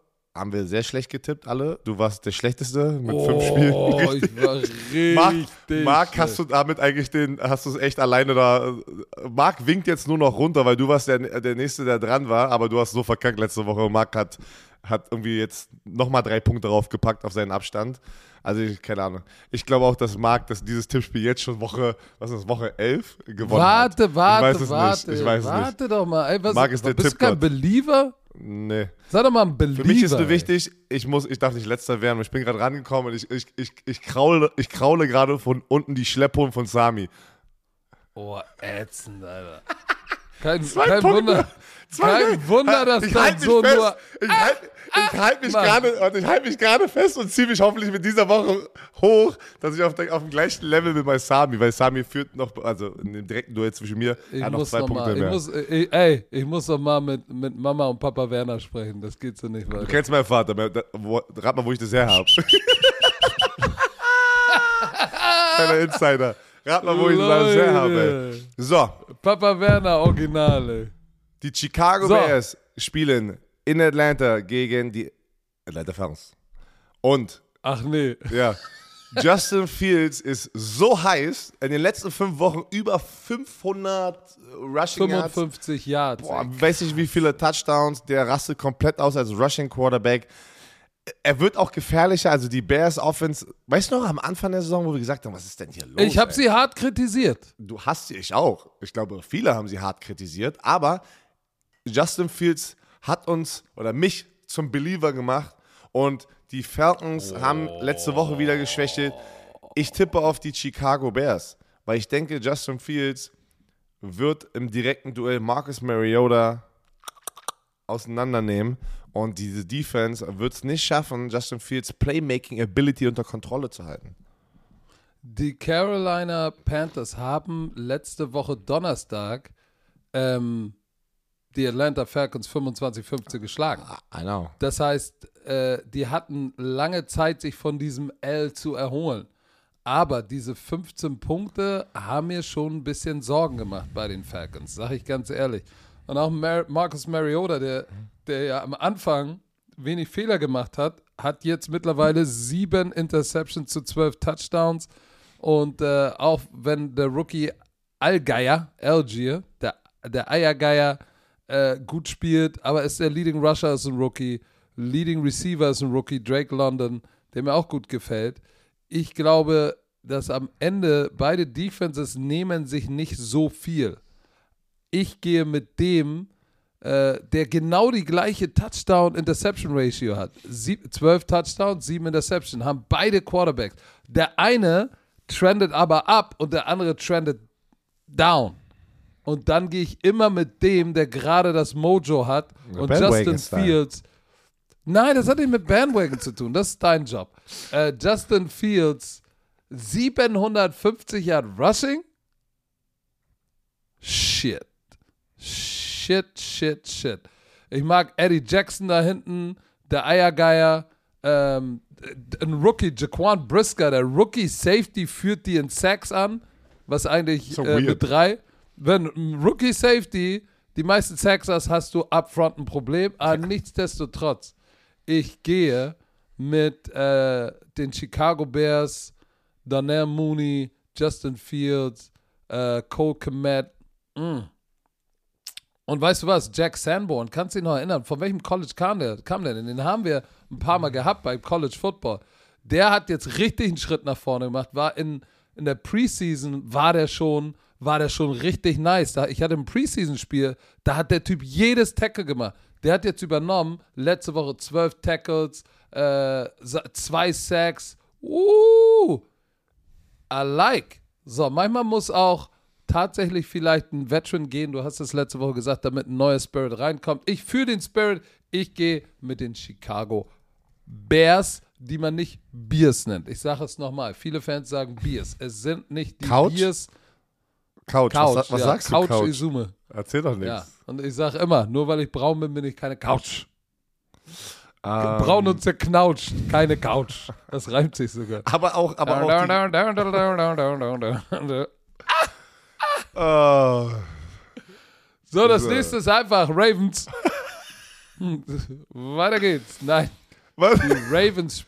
haben wir sehr schlecht getippt, alle. Du warst der Schlechteste mit oh, fünf Spielen. Oh, ich war richtig. Marc, Marc hast du damit eigentlich den, hast du es echt alleine da. Marc winkt jetzt nur noch runter, weil du warst der, der Nächste, der dran war, aber du hast so verkackt letzte Woche. Marc hat, hat irgendwie jetzt nochmal drei Punkte draufgepackt auf seinen Abstand. Also, ich, keine Ahnung. Ich glaube auch, dass Marc dass dieses Tippspiel jetzt schon Woche, was ist das, Woche 11 gewonnen warte, hat. Warte, warte, warte. Ich weiß warte nicht. doch mal. Ey, was, Marc ist der bist du kein Believer? Nee. Sag doch mal ein Believer. Für mich ist nur wichtig, ich, muss, ich darf nicht letzter werden. Ich bin gerade rangekommen und ich, ich, ich, ich kraule, ich kraule gerade von unten die Schlepphoden von Sami. Oh, ätzend, Alter. Kein, kein Wunder. Kein Wunder, dass ich das so fest. nur. Ich halte mich gerade halt mich gerade fest und ziehe mich hoffentlich mit dieser Woche hoch, dass ich auf, der, auf dem gleichen Level bin bei Sami, weil Sami führt noch, also in dem direkten Duell zwischen mir, ich hat noch zwei noch Punkte mal, mehr. Ich muss, ich, ey, ich muss doch mal mit, mit Mama und Papa Werner sprechen, das geht so nicht weiter. Du kennst meinen Vater, wo, rat mal, wo ich das her habe. Kleiner Insider. Rat mal, wo ich das her habe. So. Papa Werner, Originale. Die Chicago so. Bears spielen in Atlanta gegen die Atlanta Falcons. Und. Ach nee. Ja. Justin Fields ist so heiß, in den letzten fünf Wochen über 500 Rushing 55 Yards. Boah, weiß nicht, wie viele Touchdowns. Der rastet komplett aus als Rushing Quarterback. Er wird auch gefährlicher. Also die Bears Offense, weißt du noch, am Anfang der Saison, wo wir gesagt haben, was ist denn hier los? Ich habe sie hart kritisiert. Du hast sie, ich auch. Ich glaube, viele haben sie hart kritisiert. Aber Justin Fields hat uns oder mich zum Believer gemacht und die Falcons oh. haben letzte Woche wieder geschwächelt. Ich tippe auf die Chicago Bears, weil ich denke, Justin Fields wird im direkten Duell Marcus Mariota auseinandernehmen und diese Defense wird es nicht schaffen, Justin Fields Playmaking Ability unter Kontrolle zu halten. Die Carolina Panthers haben letzte Woche Donnerstag ähm, die Atlanta Falcons 25-15 geschlagen. I know. Das heißt, äh, die hatten lange Zeit, sich von diesem L zu erholen. Aber diese 15 Punkte haben mir schon ein bisschen Sorgen gemacht bei den Falcons, sage ich ganz ehrlich. Und auch Mar Marcus Mariota, der, der ja am Anfang wenig Fehler gemacht hat, hat jetzt mittlerweile sieben Interceptions zu zwölf Touchdowns. Und äh, auch wenn der Rookie Allgeier, Algier, der, der Eiergeier, äh, gut spielt, aber ist der Leading Rusher ist ein Rookie, Leading Receiver ist ein Rookie, Drake London, der mir auch gut gefällt. Ich glaube, dass am Ende beide Defenses nehmen sich nicht so viel. Ich gehe mit dem, äh, der genau die gleiche Touchdown-Interception-Ratio hat. Sieb, 12 Touchdowns, 7 Interception, haben beide Quarterbacks. Der eine trendet aber ab und der andere trendet down. Und dann gehe ich immer mit dem, der gerade das Mojo hat und Justin Bandwagon-Style. Fields. Nein, das hat nicht mit Bandwagon zu tun. Das ist dein Job. Äh, Justin Fields 750 Yard Rushing? Shit. Shit, shit, shit. Ich mag Eddie Jackson da hinten, der Eiergeier, ähm, ein Rookie, Jaquan Brisker, der Rookie Safety führt die in Sacks an, was eigentlich So äh, mit drei. Wenn Rookie Safety die meisten Sacks hast, hast du upfront ein Problem. Aber nichtsdestotrotz, ich gehe mit äh, den Chicago Bears, Donnell Mooney, Justin Fields, äh, Cole Komet. Mm. Und weißt du was? Jack Sanborn, kannst du dich noch erinnern? Von welchem College kam der? Kam der denn? Den haben wir ein paar Mal gehabt bei College Football. Der hat jetzt richtig einen Schritt nach vorne gemacht. War in, in der Preseason war der schon, war der schon richtig nice. Ich hatte ein Preseason-Spiel, da hat der Typ jedes Tackle gemacht. Der hat jetzt übernommen, letzte Woche zwölf Tackles, äh, zwei Sacks. Uh, I like. So, manchmal muss auch tatsächlich vielleicht ein Veteran gehen. Du hast es letzte Woche gesagt, damit ein neuer Spirit reinkommt. Ich fühle den Spirit. Ich gehe mit den Chicago Bears, die man nicht Bears nennt. Ich sage es nochmal. Viele Fans sagen Bears. Es sind nicht die Couch? Bears. Couch, Couch. was, was ja, sagst Couch du, Couch? Izume. Erzähl doch nichts. Ja. Und ich sage immer, nur weil ich braun bin, bin ich keine Couch. Ähm, Braun und zerknautscht, keine Couch. Das reimt sich sogar. aber auch, aber auch. So, das So. nächste ist einfach Ravens. Weiter geht's. Nein, Was? die Ravens,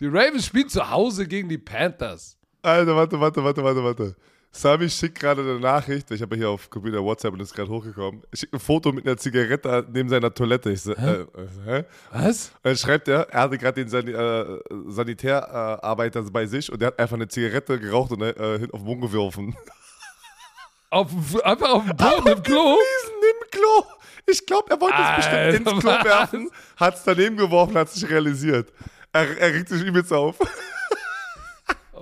die Ravens spielen zu Hause gegen die Panthers. Alter, warte, warte, warte, warte, warte. Sami schickt gerade eine Nachricht. Ich habe hier auf Computer WhatsApp und ist gerade hochgekommen. Er schickt ein Foto mit einer Zigarette neben seiner Toilette. Ich so, äh, äh, hä? Was? Dann schreibt er, er hatte gerade den Sani äh, Sanitärarbeiter bei sich und der hat einfach eine Zigarette geraucht und äh, auf den Mund geworfen. Auf, einfach auf dem Boden im Klo? Im Klo. Ich glaube, er wollte es bestimmt ins Klo werfen, hat es daneben geworfen, hat es nicht realisiert. Er, er regt sich übelst auf.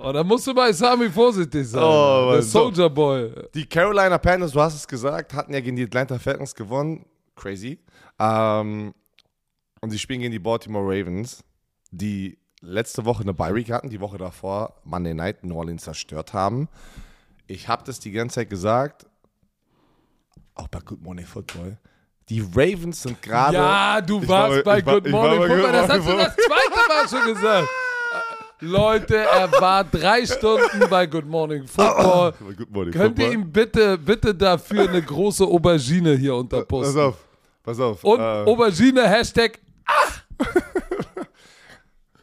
Oh, da musst du bei Sami vorsichtig sein. Oh, Der. Soldier Boy. Die Carolina Panthers, du hast es gesagt, hatten ja gegen die Atlanta Falcons gewonnen. Crazy. Ähm, und sie spielen gegen die Baltimore Ravens, die letzte Woche eine Bye Week hatten, die Woche davor Monday Night New Orleans zerstört haben. Ich habe das die ganze Zeit gesagt, auch bei Good Morning Football. Die Ravens sind gerade. Ja, du Ich war warst bei- war- Good ich war Morning bei Football. Good Das hast du Morning das zweite Mal schon gesagt. Leute, er war drei Stunden bei Good Morning Football. Good Morning Könnt ihr ihm bitte, bitte dafür eine große Aubergine hier Pass unterposten? auf, pass auf. Und äh, Aubergine, Hashtag.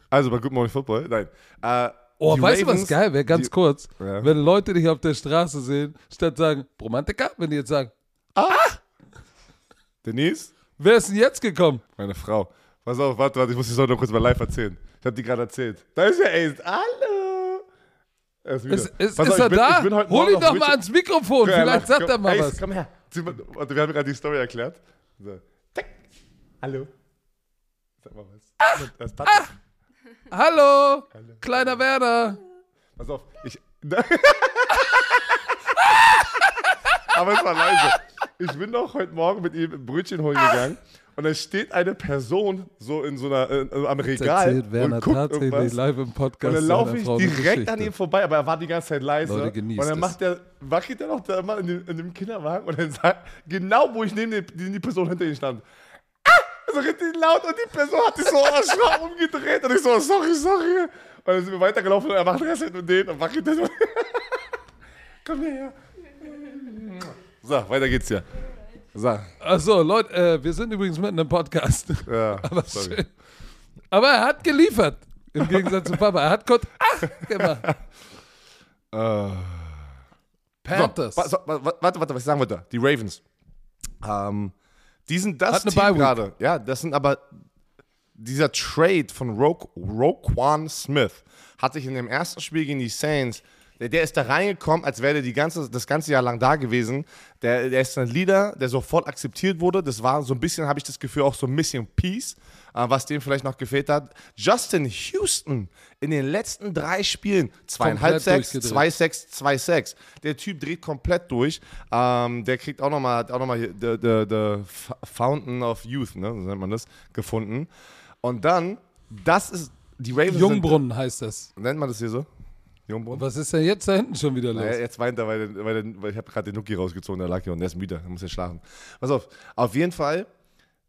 also bei Good Morning Football, nein. Äh, Oh, weißt du, was Ravens- geil wäre? Ganz die- kurz. Ja. Wenn Leute dich auf der Straße sehen, statt sagen, Romantiker, wenn die jetzt sagen, Denise? wer ist denn jetzt gekommen? Meine Frau. Pass auf, warte, warte, ich muss die Story noch kurz mal live erzählen. Ich habe die gerade erzählt. Da ist ja Ace. Hallo. Er ist. Ist, ist, auf, er bin, da? Hol ihn doch mal ans Mikrofon, Ja, vielleicht sagt komm, er mal Ace, was. Komm her. Warte, wir haben gerade die Story erklärt. So. Tack. Hallo. Sag mal was. Das ist Patrick. Hallo, kleiner Werner. Pass auf. Ich. Aber es war leise. Ich bin doch heute Morgen mit ihm ein Brötchen holen gegangen und dann steht eine Person so in so einer äh, am Regal Erzählt und guckt tatsächlich irgendwas. live im Podcast. Und dann laufe ich direkt an Geschichte. ihm vorbei, aber er war die ganze Zeit leise. Leute, und dann macht der, wackelt er noch da immer in dem, in dem Kinderwagen und dann sagt, genau wo ich neben die, die Person hinter ihm stand. Ah! So richtig laut und die Person hat sich so erschrocken umgedreht und ich so, sorry, sorry. Und dann sind wir weitergelaufen und er macht Rest mit denen und wackelt dann so. Komm her. So, weiter geht's hier. So, Achso, Leute, äh, wir sind übrigens mitten im Podcast. ja, Aber, sorry. Aber er hat geliefert. Im Gegensatz zu Papa. Er hat kurz ach gemacht. Äh. Panthers. So, so, wa- wa- warte, warte, was ich sagen wollte. Die Ravens. Ähm, die sind das Team gerade. Ja, das sind aber dieser Trade von Ro Roquan Smith hat sich in dem ersten Spiel gegen die Saints, der, der ist da reingekommen, als wäre der die ganze, das ganze Jahr lang da gewesen. Der, der ist ein Leader, der sofort akzeptiert wurde. Das war so ein bisschen, habe ich das Gefühl, auch so ein bisschen Peace, äh, was dem vielleicht noch gefehlt hat. Justin Houston in den letzten drei Spielen, zweieinhalb Komplett Sacks, durchgedreht. zwei 2-6, 2-6. Der Typ dreht komplett durch. Ähm, der kriegt auch nochmal auch noch mal the, the, the Fountain of Youth, ne? so nennt man das, gefunden. Und dann, das ist, die Ravens Jungbrunnen heißt das. Nennt man das hier so? Jungbrunnen? Was ist denn jetzt da hinten schon wieder los? Naja, jetzt weint er, weil, weil, weil ich habe gerade den Nuki rausgezogen, der lag hier und der ist müde, der muss ja schlafen. Pass auf, auf jeden Fall,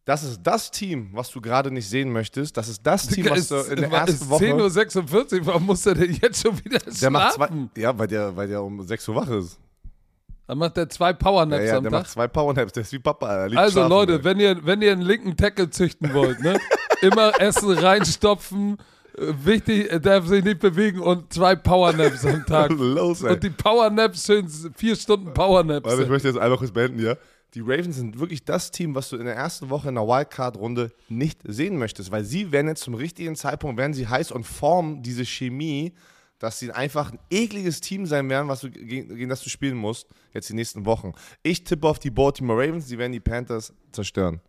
das ist das Team, was du gerade nicht sehen möchtest. Das ist das Team, was du in der ersten ist Woche... 10.46 Uhr, warum muss der denn jetzt schon wieder der macht zwei, schlafen? ja, weil der, weil der um 6 Uhr wach ist. Dann macht der zwei Ja, Powernaps ja, am der Tag. macht zwei Powernaps, der ist wie Papa. Also schlafen, Leute, wenn ihr, wenn ihr einen linken Tackle züchten wollt, ne? immer Essen reinstopfen. Wichtig, er darf sich nicht bewegen und zwei Powernaps am Tag. Los, ey. Und die Powernaps, schön vier Stunden Powernaps. Warte, ich möchte jetzt einmal kurz beenden hier. Die Ravens sind wirklich das Team, was du in der ersten Woche in der Wildcard-Runde nicht sehen möchtest, weil sie werden jetzt zum richtigen Zeitpunkt, werden sie heiß und formen diese Chemie, dass sie einfach ein ekliges Team sein werden, was du, gegen, gegen das du spielen musst, jetzt die nächsten Wochen. Ich tippe auf die Baltimore Ravens, die werden die Panthers zerstören.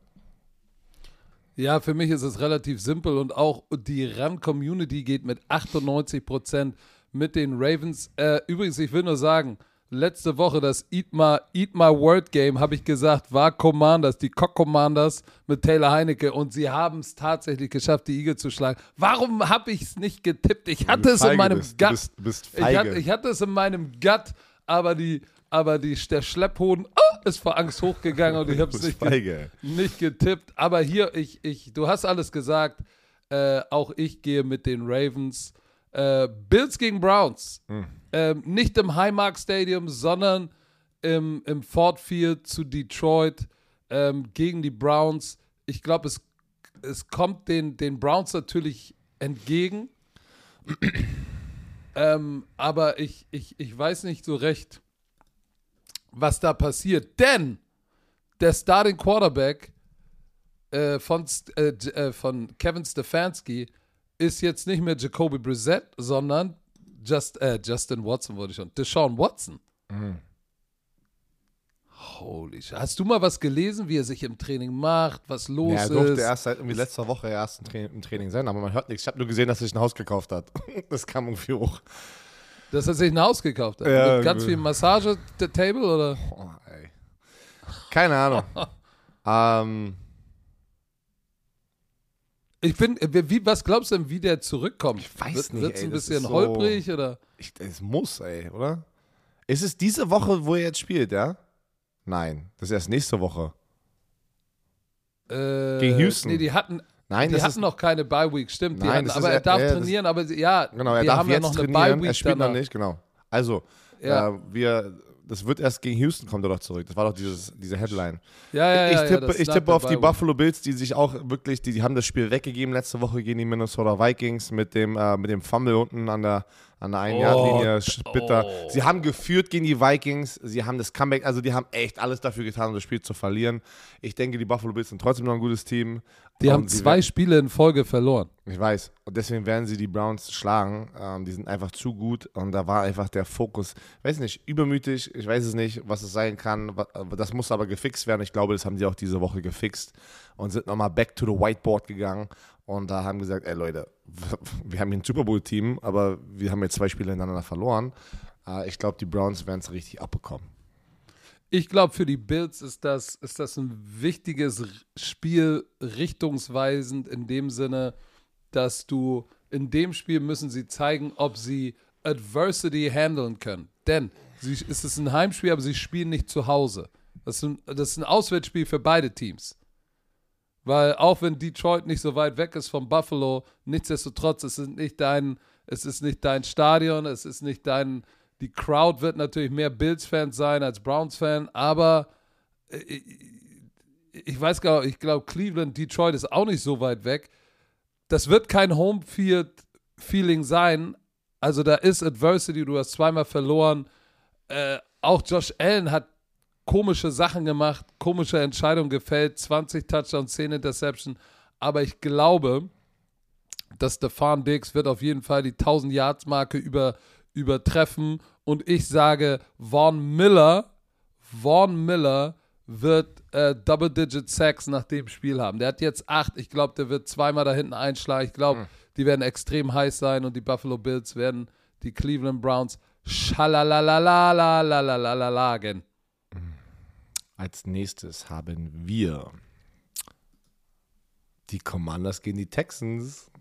Ja, für mich ist es relativ simpel und auch die Run-Community geht mit 98% mit den Ravens. Äh, übrigens, ich will nur sagen, letzte Woche das Eat My, Eat My Word Game, habe ich gesagt, war Commanders, die Cock Commanders mit Taylor Heinecke und sie haben es tatsächlich geschafft, die Eagle zu schlagen. Warum habe ich es nicht getippt? Ich hatte es in meinem bist. Du Gut. bist- du bist ich, hatte, ich hatte es in meinem Gut, aber die aber die, der Schlepphoden oh, ist vor Angst hochgegangen und ich habe es nicht, ge- nicht getippt. Aber hier, ich, ich, du hast alles gesagt. Äh, auch ich gehe mit den Ravens. Äh, Bills gegen Browns. Ähm, nicht im Highmark Stadium, sondern im, im Ford Field zu Detroit ähm, gegen die Browns. Ich glaube, es, es kommt den, den Browns natürlich entgegen. ähm, aber ich, ich, ich weiß nicht so recht, was da passiert. Denn der Starting Quarterback äh, von, äh, äh, von Kevin Stefanski ist jetzt nicht mehr Jacoby Brissett, sondern Just, äh, Justin Watson wurde schon. Deshaun Watson. Holy shit. Hast du mal was gelesen, wie er sich im Training macht, was los Ja, er durfte ist? erst seit irgendwie letzter Woche erst im Training, im Training sein, aber man hört nichts. Ich habe nur gesehen, dass er sich ein Haus gekauft hat. Das kam irgendwie hoch. Dass er sich ein Haus gekauft hat. Ja, Mit ganz viel Massage-Table oder? Oh, ey. Keine Ahnung. ähm, Ich bin, wie, was glaubst du denn, wie der zurückkommt? Ich weiß Wird, nicht, Wird's ey, ein das bisschen so- holprig oder? ich, es muss, ey, oder? Ist es diese Woche, wo er jetzt spielt, ja? Nein, das ist erst nächste Woche. Äh, Gegen Houston. Nee, die hatten, Nein, die das hatten ist, noch keine Bye-Week, stimmt. Die Nein, hatten, aber ist- er darf ja, das- trainieren, aber ja, genau, er die darf haben ja jetzt noch eine trainieren, Bye-Week er spielt danach. noch nicht, genau. Also, Ja. äh, wir, das wird erst gegen Houston kommt er doch zurück. Das war doch dieses, diese Headline. Ja, ja, ja, ich ja, tippe, das ich tippe auf die. Buffalo Bills, die sich auch wirklich, die, die haben das Spiel weggegeben letzte Woche gegen die Minnesota Vikings mit dem, äh, mit dem Fumble unten an der, an der einen Oh, linie bitter. oh. Sie haben geführt gegen die Vikings, sie haben das Comeback, also die haben echt alles dafür getan, um das Spiel zu verlieren. Ich denke, die Buffalo Bills sind trotzdem noch ein gutes Team. Die haben zwei Spiele in Folge verloren. ich weiß. Und deswegen werden sie die Browns schlagen. Ähm, die sind einfach zu gut. Und da war einfach der Fokus, weiß nicht, übermütig. Ich weiß es nicht, was es sein kann. Wa- Das muss aber gefixt werden. Ich glaube, das haben sie auch diese Woche gefixt. Und sind nochmal back to the whiteboard gegangen. Und da haben gesagt, ey Leute, wir haben hier ein Super Bowl-Team, aber wir haben jetzt zwei Spiele hintereinander verloren. Äh, ich glaube, die Browns werden es richtig abbekommen. Ich glaube, für die Bills ist das, ist das ein wichtiges Spiel, richtungsweisend in dem Sinne, dass du in dem Spiel müssen sie zeigen, ob sie Adversity handeln können. Denn sie, es ist ein Heimspiel, aber sie spielen nicht zu Hause. Das ist ein, das ist ein Auswärtsspiel für beide Teams. Weil auch wenn Detroit nicht so weit weg ist von Buffalo, nichtsdestotrotz, es ist nicht dein, es ist nicht dein Stadion, es ist nicht dein, die Crowd wird natürlich mehr Bills-Fans sein als Browns-Fan, aber ich, ich weiß gar nicht, ich glaube, Cleveland, Detroit ist auch nicht so weit weg. Das wird kein Homefield-Feeling sein. Also da ist Adversity, du hast zweimal verloren. Äh, auch Josh Allen hat komische Sachen gemacht, komische Entscheidungen gefällt, 20 Touchdowns, 10 Interception. Aber ich glaube, dass Stefan Diggs wird auf jeden Fall die 1000 Yards Marke über, übertreffen. Und ich sage, Vaughn Miller, Vaughn Miller wird äh, Double-Digit Sacks nach dem Spiel haben. Der hat jetzt acht. Ich glaube, der wird zweimal da hinten einschlagen. Ich glaube, mhm. die werden extrem heiß sein und die Buffalo Bills werden die Cleveland Browns schalalalalalalalagen. Als nächstes haben wir die Commanders gegen die Texans.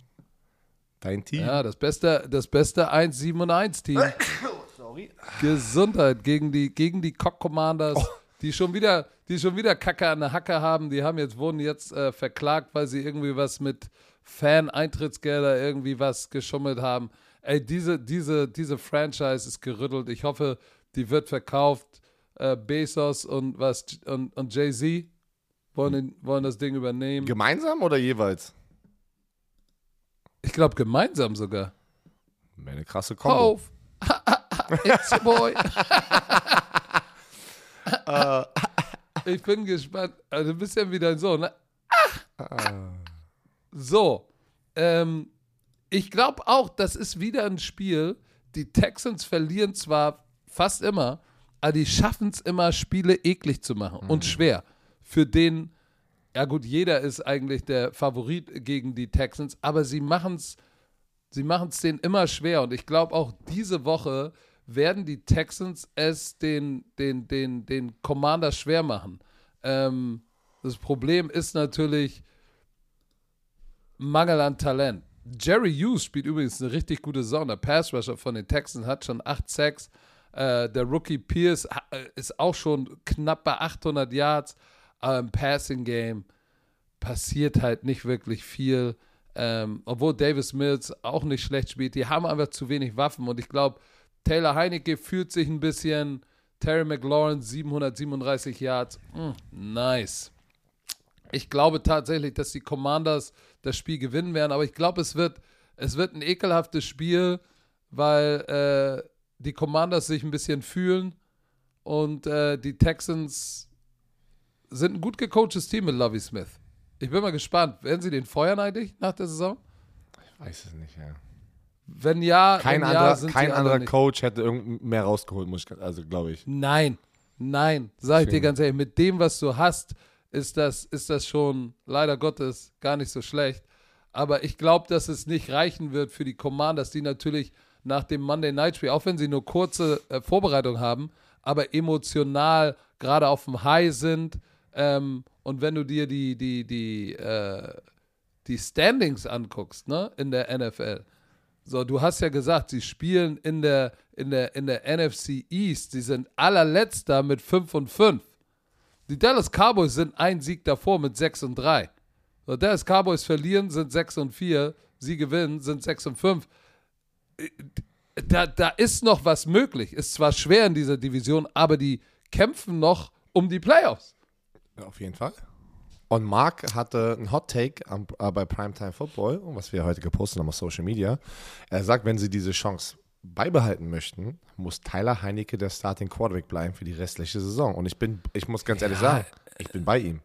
Dein Team. Ja, das beste, das beste 1-7 und 1 Team. Sorry. Gesundheit gegen die, gegen die Cock Commanders, oh. die schon wieder, die schon wieder Kacke an der Hacke haben. Die haben jetzt, wurden jetzt äh, verklagt, weil sie irgendwie was mit Fan-Eintrittsgelder irgendwie was geschummelt haben. Ey, diese, diese, diese Franchise ist gerüttelt. Ich hoffe, die wird verkauft äh, Bezos und was und, und Jay-Z wollen, wollen das Ding übernehmen. Gemeinsam oder jeweils? Ich glaube gemeinsam sogar. Eine krasse Kombo. Kauf. It's your boy. uh. Ich bin gespannt. Also, du bist ja wieder ein Sohn, ne? Ah. So. Ähm, ich glaube auch, das ist wieder ein Spiel. Die Texans verlieren zwar fast immer, aber die schaffen es immer, Spiele eklig zu machen mhm. und schwer. Für den, ja gut, jeder ist eigentlich der Favorit gegen die Texans, aber sie machen es sie machen's denen immer schwer. Und ich glaube auch diese Woche werden die Texans es den, den, den, den Commander schwer machen. Ähm, das Problem ist natürlich Mangel an Talent. Jerry Hughes spielt übrigens eine richtig gute Saison. Der Pass-Rusher von den Texans hat schon 8 Sacks. Äh, der Rookie Pierce äh, ist auch schon knapp bei 800 Yards. Aber im Passing Game passiert halt nicht wirklich viel. Ähm, obwohl Davis Mills auch nicht schlecht spielt. Die haben einfach zu wenig Waffen. Und ich glaube, Taylor Heinecke fühlt sich ein bisschen. Terry McLaurin 737 Yards. Mm, nice. Ich glaube tatsächlich, dass die Commanders das Spiel gewinnen werden. Aber ich glaube, es wird, es wird ein ekelhaftes Spiel, weil äh, die Commanders sich ein bisschen fühlen und äh, die Texans sind ein gut gecoachtes Team mit Lovey Smith. Ich bin mal gespannt. Werden sie den feuern eigentlich nach der Saison? Ich weiß es nicht, ja. Wenn ja, kein wenn anderer, ja, kein anderer Coach hätte irgend mehr rausgeholt, muss ich, also glaube ich. Nein, nein, sag ich dir ganz ehrlich, mit dem, was du hast, ist das, ist das schon leider Gottes gar nicht so schlecht. Aber ich glaube, dass es nicht reichen wird für die Commanders, die natürlich nach dem Monday Night Spiel, auch wenn sie nur kurze äh, Vorbereitung haben, aber emotional gerade auf dem High sind. Ähm, und wenn du dir die, die, die, äh, die Standings anguckst, ne, in der NFL. So, du hast ja gesagt, sie spielen in der, in der, in der NFC East. Sie sind allerletzter mit 5 und 5. Die Dallas Cowboys sind ein Sieg davor mit 6 und 3. So, Dallas Cowboys verlieren, sind 6 und 4. Sie gewinnen, sind 6 und 5 da, da ist noch was möglich. Ist zwar schwer in dieser Division, aber die kämpfen noch um die Playoffs. Ja, auf jeden Fall. Und Mark hatte einen Hot Take am, äh, bei Primetime Football, was wir heute gepostet haben auf Social Media. Er sagt, wenn sie diese Chance beibehalten möchten, muss Tyler Heinecke der Starting Quarterback bleiben für die restliche Saison. Und ich bin, ich muss ganz ehrlich sagen, ich bin bei ihm.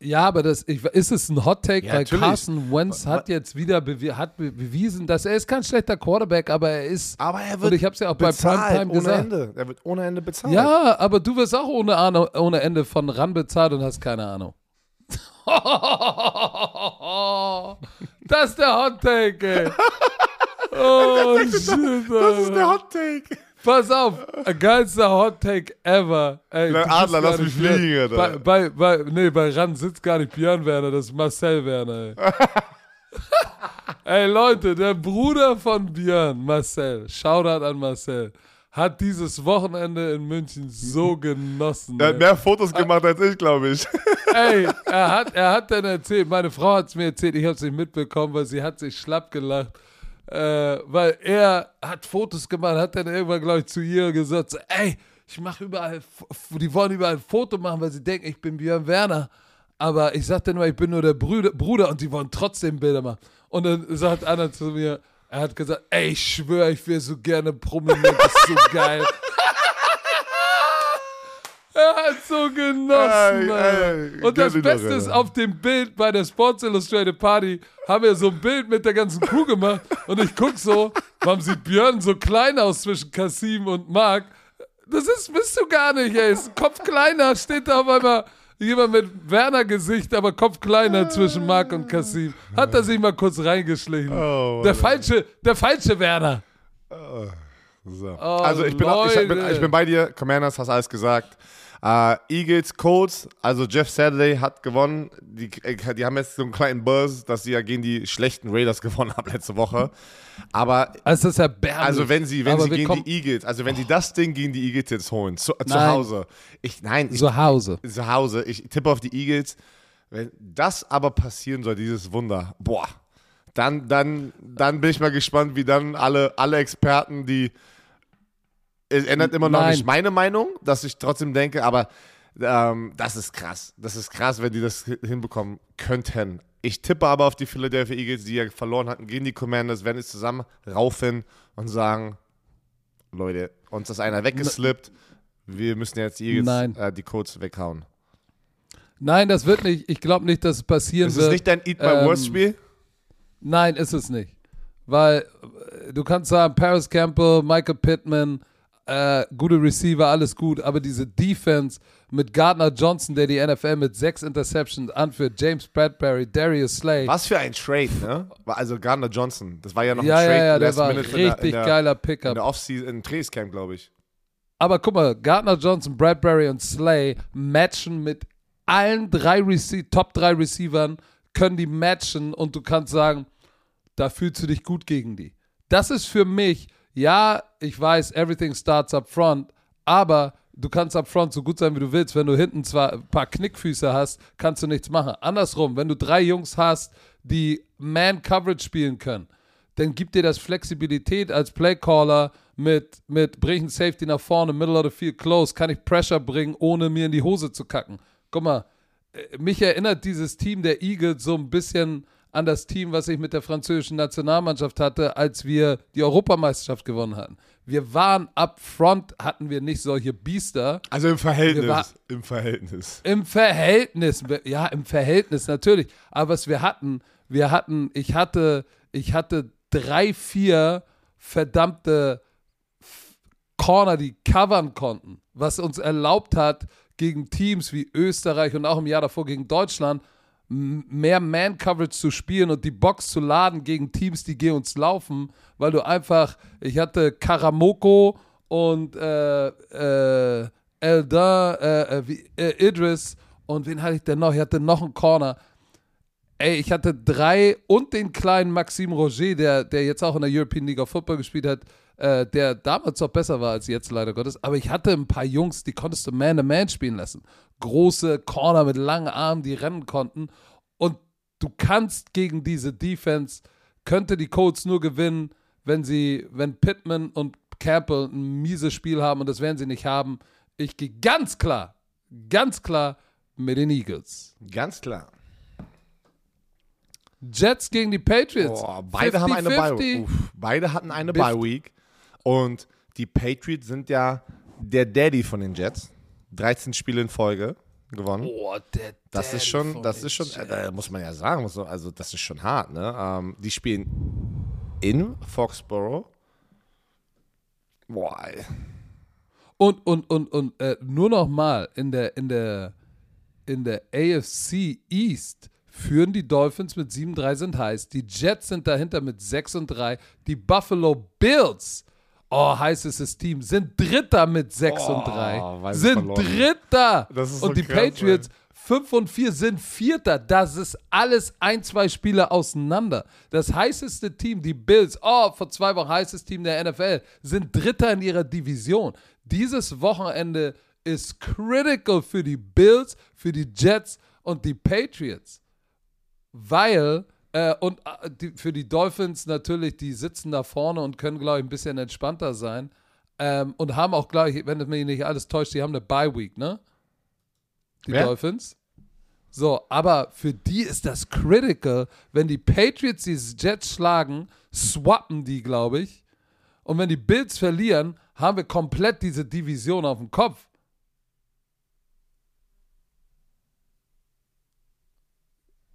Ja, aber das, ich, ist es ein Hot Take, ja, weil natürlich. Carson Wentz hat jetzt wieder bewi hat bewiesen, dass er ist kein schlechter Quarterback, aber er ist. Aber er wird. Und ich habe es ja auch bei Primetime ohne gesagt. Ende. Er wird ohne Ende bezahlt. Ja, aber du wirst auch ohne, Ahnung, ohne Ende von ran bezahlt und hast keine Ahnung. das ist der Hot Take, ey. Oh, shit, das ist der Hot Take. Pass auf, geilster Hot Take ever. Ey, du Adler, lass mich fliegen. Alter. Bei, bei, bei, nee, bei Rand sitzt gar nicht Björn Werner, das ist Marcel Werner. Ey. ey, Leute, der Bruder von Björn, Marcel, Shoutout an Marcel, hat dieses Wochenende in München so genossen. Er ey. hat mehr Fotos gemacht als ich, glaube ich. Ey, er hat, er hat dann erzählt, meine Frau hat es mir erzählt, ich habe es nicht mitbekommen, weil sie hat sich schlapp gelacht. Äh, weil er hat Fotos gemacht, hat dann irgendwann, glaube ich, zu ihr gesagt, so, ey, ich mache überall, die wollen überall ein Foto machen, weil sie denken, ich bin Björn Werner. Aber ich sagte nur, ich bin nur der Brüder, Bruder und die wollen trotzdem Bilder machen. Und dann sagt einer zu mir, er hat gesagt, ey, ich schwöre, ich wäre so gerne prominent, das ist so geil. Er hat so genossen. Ey, ey, und das Beste ist, auf dem Bild bei der Sports Illustrated Party haben wir so ein Bild mit der ganzen Crew gemacht und ich guck so, warum sieht Björn so klein aus zwischen Kasim und Marc? Das ist, bist du gar nicht, ey. Ist Kopf kleiner, steht da auf einmal jemand mit Werner-Gesicht, aber Kopf kleiner zwischen Marc und Kasim. Hat er sich mal kurz reingeschlichen. Oh, der falsche, der falsche Werner. So. also ich bin, ich, bin, ich bin bei dir, Commanders, hast alles gesagt. Äh, Eagles, Colts, also Jeff Saturday hat gewonnen. Die, äh, die haben jetzt so einen kleinen Buzz, dass sie ja gegen die schlechten Raiders gewonnen haben letzte Woche. Aber Also das ist erbärmlich. also wenn sie, wenn Aber sie gegen die Eagles, also wenn sie das Ding gegen die Eagles jetzt holen, zu, zu. Hause. Ich, nein, ich, Zu Hause. zu Hause, ich tippe auf die Eagles. Wenn das aber passieren soll, dieses Wunder, boah, dann, dann, dann bin ich mal gespannt, wie dann alle, alle Experten, die. Es ändert immer noch Nein. nicht meine Meinung, dass ich trotzdem denke, aber ähm, das ist krass. Das ist krass, wenn die das hi- hinbekommen könnten. Ich tippe aber auf die Philadelphia Eagles, die ja verloren hatten gegen die Commanders, werden es zusammen raufen und sagen: Leute, uns ist einer weggeslippt. Wir müssen jetzt die Eagles, äh, die Codes weghauen. Nein, das wird nicht. Ich glaube nicht, dass es passieren Ist wird. es nicht dein Eat My ähm, Worst Spiel? Nein, ist es nicht. Weil äh, du kannst sagen, Paris Campbell, Michael Pittman, äh, gute Receiver, alles gut, aber diese Defense mit Gardner Johnson, der die NFL mit sechs Interceptions anführt, James Bradbury, Darius Slay. Was für ein Trade, ne? Also Gardner Johnson. Das war ja noch Ja, ein Trade ja, ja, der war in der- richtig in der, geiler In Pickup. der Offseason, in Trainingscamp, glaube ich. Aber guck mal, Gardner Johnson, Bradbury und Slay matchen mit allen drei Rece Top 3 Receivern, können die matchen und du kannst sagen, da fühlst du dich gut gegen die. Das ist für mich, ja, ich weiß, everything starts up front, aber du kannst up front so gut sein, wie du willst. Wenn du hinten zwar ein paar Knickfüße hast, kannst du nichts machen. Andersrum, wenn du drei Jungs hast, die Man-Coverage spielen können, dann gibt dir das Flexibilität als Playcaller mit, mit einen Safety nach vorne, Middle of the Field close, kann ich Pressure bringen, ohne mir in die Hose zu kacken. Guck mal, äh, mich erinnert dieses Team der Eagles so ein bisschen an das Team, was ich mit der französischen Nationalmannschaft hatte, als wir die Europameisterschaft gewonnen hatten. Wir waren up front, hatten wir nicht solche Biester. Also im Verhältnis. War- Im Verhältnis. Im Verhältnis, ja, im Verhältnis natürlich. Aber was wir hatten, wir hatten, ich hatte, ich hatte drei, vier verdammte Corner, die covern konnten, was uns erlaubt hat, gegen Teams wie Österreich und auch im Jahr davor gegen Deutschland mehr Man-Coverage zu spielen und die Box zu laden gegen Teams, die gegen uns laufen, weil du einfach, ich hatte Karamoko und äh, äh, Eldin, äh, äh, äh, Idris und wen hatte ich denn noch? Ich hatte noch einen Corner. Ey, ich hatte drei und den kleinen Maxime Roger, der, der jetzt auch in der European League of Football gespielt hat, äh, der damals noch besser war als jetzt, leider Gottes. Aber ich hatte ein paar Jungs, die konntest du Man-to-Man spielen lassen. Große Corner mit langen Armen, die rennen konnten. Und du kannst gegen diese Defense, könnte die Colts nur gewinnen, wenn sie, wenn Pittman und Campbell ein mieses Spiel haben und das werden sie nicht haben. Ich gehe ganz klar, ganz klar mit den Eagles. Ganz klar. Jets gegen die Patriots. Boah, beide haben eine 50-50. Bye Uff, Beide hatten eine Bye Week. Und die Patriots sind ja der Daddy von den Jets. 13 Spiele in Folge gewonnen. Boah, der Das ist schon, das ist schon, äh, muss man ja sagen, muss also das ist schon hart, ne? Ähm, die spielen in Foxborough. Boah, ey. Und, und, und, und äh, nur noch mal, in der, in, der, in der AFC East führen die Dolphins mit 7-3 sind heiß. Die Jets sind dahinter mit 6 und 3. Die Buffalo Bills. Oh, heißestes Team. Sind Dritter mit 6 Oh, und 3. weiß ich Sind. Dritter. So und die krass, Patriots 5 und 4 sind Vierter. Das ist alles ein, zwei Spiele auseinander. Das heißeste Team, die Bills, oh, vor zwei Wochen heißes Team der NFL, sind Dritter in ihrer Division. Dieses Wochenende ist critical für die Bills, für die Jets und die Patriots weil äh, und äh, die, für die Dolphins natürlich, die sitzen da vorne und können, glaube ich, ein bisschen entspannter sein. Ähm, und haben auch, glaube ich, wenn es mich nicht alles täuscht, die haben eine Bye-Week, ne? Die Wer? Dolphins. So, aber für die ist das critical, wenn die Patriots die Jets schlagen, swappen die, glaube ich. Und wenn die Bills verlieren, haben wir komplett diese Division auf dem Kopf.